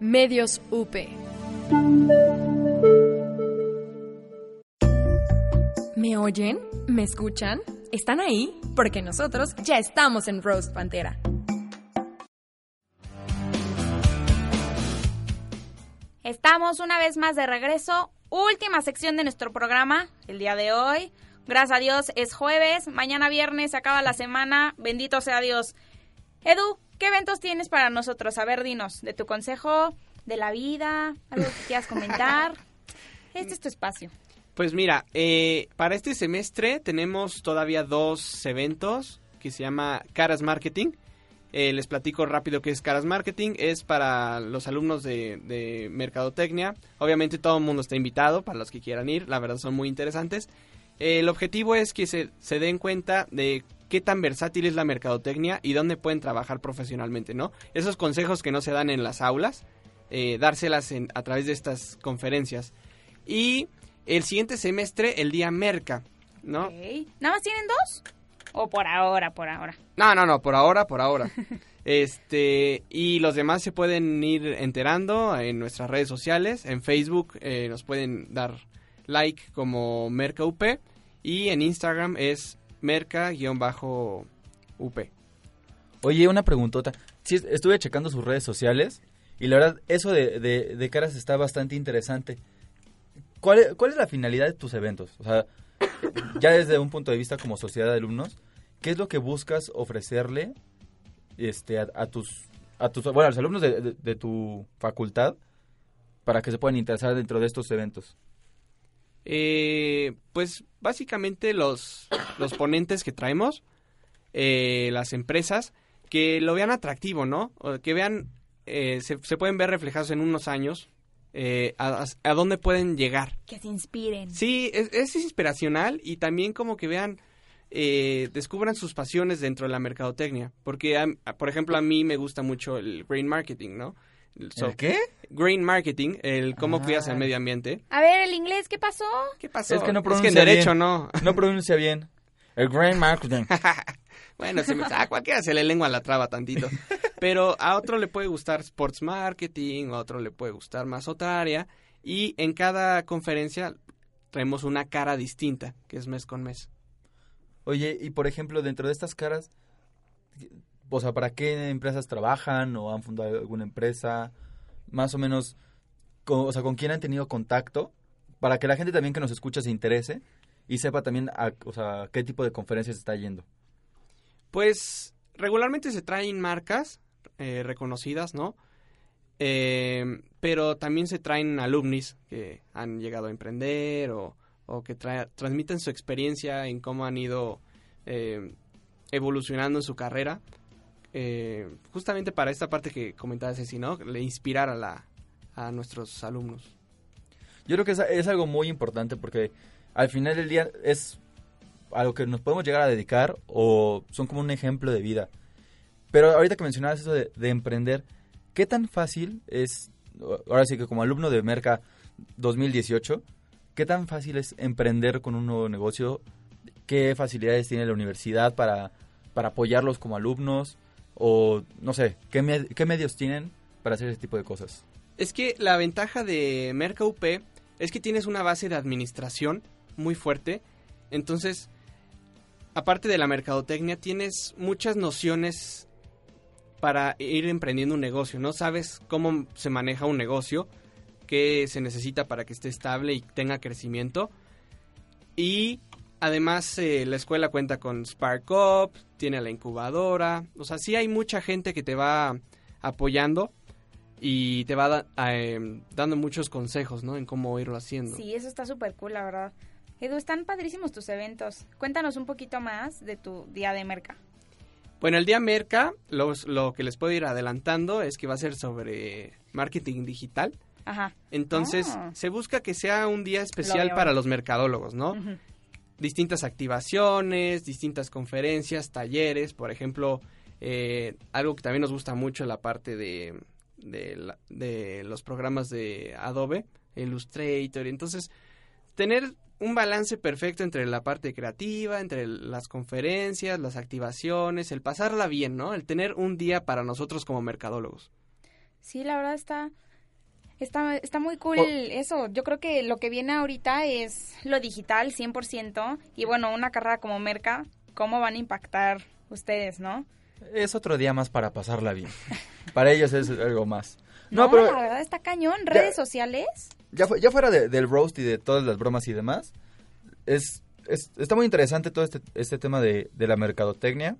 Medios UP. ¿Me oyen? ¿Me escuchan? ¿Están ahí? Porque nosotros ya estamos en Roast Pantera. Estamos una vez más de regreso. Última sección de nuestro programa el día de hoy. Gracias a Dios es jueves. Mañana viernes se acaba la semana. Bendito sea Dios. Edu, ¿qué eventos tienes para nosotros? A ver, dinos de tu consejo, de la vida, algo que quieras comentar. [laughs] Este es tu espacio. Pues mira, eh, para este semestre tenemos todavía dos eventos que se llama Caras Marketing. Eh, les platico rápido qué es Caras Marketing. Es para los alumnos de, de Mercadotecnia. Obviamente todo el mundo está invitado para los que quieran ir. La verdad son muy interesantes. Eh, el objetivo es que se, se den cuenta de qué tan versátil es la mercadotecnia y dónde pueden trabajar profesionalmente, ¿no? Esos consejos que no se dan en las aulas, eh, dárselas en- a través de estas conferencias. Y el siguiente semestre, el día Merca, ¿no? Ok. ¿Nada más tienen dos? ¿O por ahora, por ahora? No, no, no, por ahora, por ahora. [laughs] Este, y los demás se pueden ir enterando en nuestras redes sociales. En Facebook eh, nos pueden dar like como MercaUP y en Instagram es Merca-UP. Oye, una preguntota. Sí, estuve checando sus redes sociales y la verdad, eso de, de, caras está bastante interesante. ¿Cuál ¿Cuál es la finalidad de tus eventos? O sea, ya desde un punto de vista como sociedad de alumnos, ¿qué es lo que buscas ofrecerle este, a, tus, a tus, bueno, a los alumnos de tu facultad para que se puedan interesar dentro de estos eventos? Eh, pues básicamente los, los ponentes que traemos, eh, las empresas, que lo vean atractivo, ¿no? O que vean, eh, se, se pueden ver reflejados en unos años eh, a, a dónde pueden llegar. Que se inspiren. Sí, es, es inspiracional y también como que vean, eh, descubran sus pasiones dentro de la mercadotecnia. Porque, a- por ejemplo, a mí me gusta mucho el green marketing, ¿no? ¿El qué? Green marketing, el cómo cuidas el medio ambiente. A ver, el inglés, ¿qué pasó? ¿Qué pasó? Es que no Es pronuncia que en derecho bien. no. [laughs] No pronuncia bien. El Grand Marketing. [laughs] Bueno, se me, a cualquiera se le lengua la traba tantito. [laughs] Pero a otro le puede gustar sports marketing, a otro le puede gustar más otra área. Y en cada conferencia traemos una cara distinta, que es mes con mes. Oye, y por ejemplo, dentro de estas caras, o sea, ¿para qué empresas trabajan o han fundado alguna empresa? Más o menos, con, o sea, ¿con quién han tenido contacto? Para que la gente también que nos escucha se interese y sepa también, a, o sea, qué tipo de conferencias está yendo. Pues regularmente se traen marcas eh, reconocidas, ¿no? Eh, pero también se traen alumnis que han llegado a emprender o, que tra- transmiten su experiencia en cómo han ido eh, evolucionando en su carrera. Eh, justamente para esta parte que comentaba Ceci, ¿no? Le inspirar a, la, a nuestros alumnos. Yo creo que es, es algo muy importante porque al final del día es a lo que nos podemos llegar a dedicar o son como un ejemplo de vida. Pero ahorita que mencionabas eso de, de emprender, ¿qué tan fácil es, ahora sí que como alumno de Merca 2018, qué tan fácil es emprender con un nuevo negocio? ¿Qué facilidades tiene la universidad para, para apoyarlos como alumnos? O no sé, ¿qué, me- ¿qué medios tienen para hacer ese tipo de cosas? Es que la ventaja de Merca UP es que tienes una base de administración muy fuerte. Entonces, aparte de la mercadotecnia, tienes muchas nociones para ir emprendiendo un negocio, ¿no? Sabes cómo se maneja un negocio, qué se necesita para que esté estable y tenga crecimiento. Y además eh, la escuela cuenta con Spark Up, tiene la incubadora, o sea, sí hay mucha gente que te va apoyando y te va da- eh, dando muchos consejos, ¿no? En cómo irlo haciendo. Sí, eso está súper cool, la verdad. Edu, están padrísimos tus eventos. Cuéntanos un poquito más de tu día de merca. Bueno, el día Merca, los- lo que les puedo ir adelantando es que va a ser sobre marketing digital. Ajá. Entonces, Ah. se busca que sea un día especial para los mercadólogos, ¿no? Ujú. Distintas activaciones, distintas conferencias, talleres, por ejemplo, eh, algo que también nos gusta mucho, la parte de, de, la- de los programas de Adobe, Illustrator. Entonces, tener un balance perfecto entre la parte creativa, entre las conferencias, las activaciones, el pasarla bien, ¿no? El tener un día para nosotros como mercadólogos. Sí, la verdad está, está, está muy cool Oh. eso. Yo creo que lo que viene ahorita es lo digital 100% y bueno, una carrera como Merca, ¿cómo van a impactar ustedes, no? Es otro día más para pasarla bien. [laughs] Para ellos es algo más. No, No, pero la verdad está cañón. Redes sociales. ya, ya fuera de- del roast y de todas las bromas y demás, es, es- está muy interesante todo este, este tema de, de la mercadotecnia.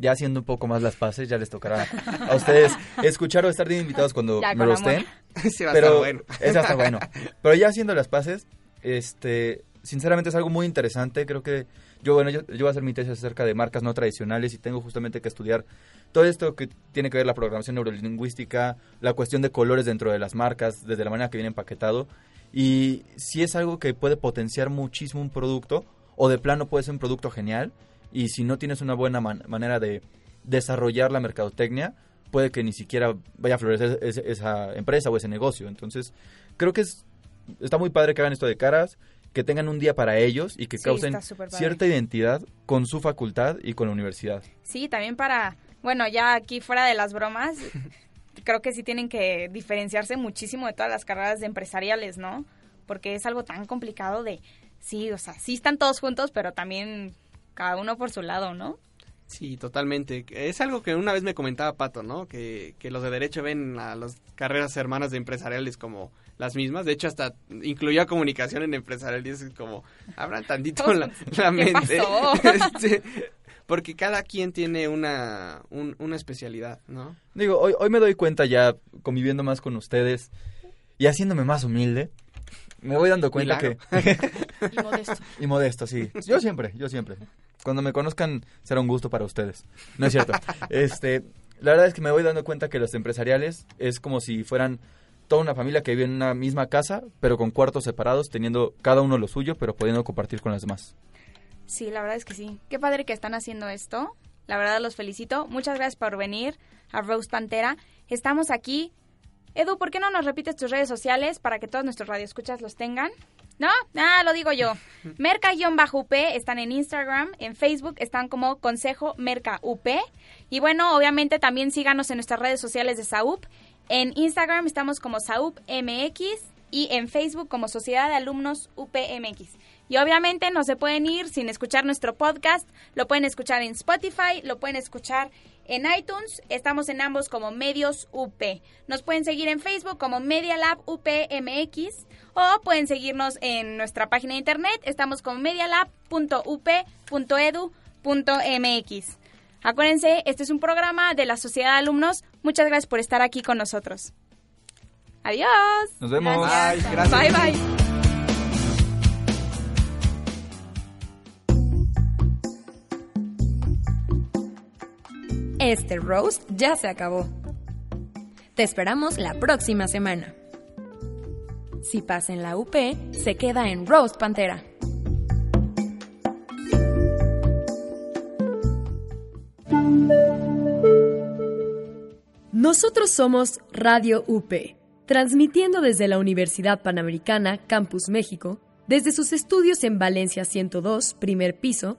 Ya haciendo un poco más las paces, ya les tocará a ustedes escuchar o estar bien invitados cuando Ya me roasteen. amor. Ese [laughs] va a Pero estar bueno. bueno. Pero ya haciendo las paces, este, sinceramente es algo muy interesante. Creo que yo, bueno, yo, yo voy a hacer mi tesis acerca de marcas no tradicionales y tengo justamente que estudiar todo esto que tiene que ver la programación neurolingüística, la cuestión de colores dentro de las marcas, desde la manera que viene empaquetado. Y si es algo que puede potenciar muchísimo un producto, o de plano puede ser un producto genial, y si no tienes una buena man- manera de desarrollar la mercadotecnia, puede que ni siquiera vaya a florecer ese- esa empresa o ese negocio. Entonces, creo que es, está muy padre que hagan esto de caras, que tengan un día para ellos y que Sí, causen cierta identidad con su facultad y con la universidad. Sí, también para, bueno, ya aquí fuera de las bromas, [laughs] creo que sí tienen que diferenciarse muchísimo de todas las carreras de empresariales, ¿no? Porque es algo tan complicado de, sí, o sea, sí están todos juntos, pero también cada uno por su lado, ¿no? Sí, totalmente. Es algo que una vez me comentaba Pato, ¿no? Que, que los de derecho ven a las carreras hermanas de empresariales como las mismas. De hecho, hasta incluía comunicación en empresarial y es como, abran tantito la, la ¿Qué mente. pasó? [laughs] Este, porque cada quien tiene una, un- una especialidad, ¿no? Digo, hoy, hoy me doy cuenta ya, conviviendo más con ustedes y haciéndome más humilde, me voy dando cuenta Milagro. que... [laughs] Y modesto. [laughs] y modesto, sí. Yo siempre, yo siempre. Cuando me conozcan será un gusto para ustedes. No es cierto. [laughs] Este, la verdad es que me voy dando cuenta que los empresariales es como si fueran toda una familia que vive en una misma casa, pero con cuartos separados, teniendo cada uno lo suyo, pero pudiendo compartir con las demás. Sí, la verdad es que sí. Qué padre que están haciendo esto. La verdad los felicito. Muchas gracias por venir a Rose Pantera. Estamos aquí. Edu, ¿por qué no nos repites tus redes sociales para que todos nuestros radioescuchas los tengan? ¿No? Ah, lo digo yo. [laughs] Merca-UP están en Instagram, en Facebook están como Consejo Merca UP. Y bueno, obviamente también síganos en nuestras redes sociales de SAUP. En Instagram estamos como SAUP MX y en Facebook como Sociedad de Alumnos UPMX. Y obviamente no se pueden ir sin escuchar nuestro podcast. Lo pueden escuchar en Spotify, lo pueden escuchar en iTunes. Estamos en ambos como Medios UP. Nos pueden seguir en Facebook como Media Lab UPMX o pueden seguirnos en nuestra página de internet. Estamos como medialab.up.edu.mx. Acuérdense, este es un programa de la Sociedad de Alumnos. Muchas gracias por estar aquí con nosotros. Adiós. Nos vemos. Bye, gracias. Bye, bye. Este roast ya se acabó. Te esperamos la próxima semana. Si pasa en la UP, se queda en Roast Pantera. Nosotros somos Radio UP, transmitiendo desde la Universidad Panamericana, Campus México, desde sus estudios en Valencia 102, primer piso,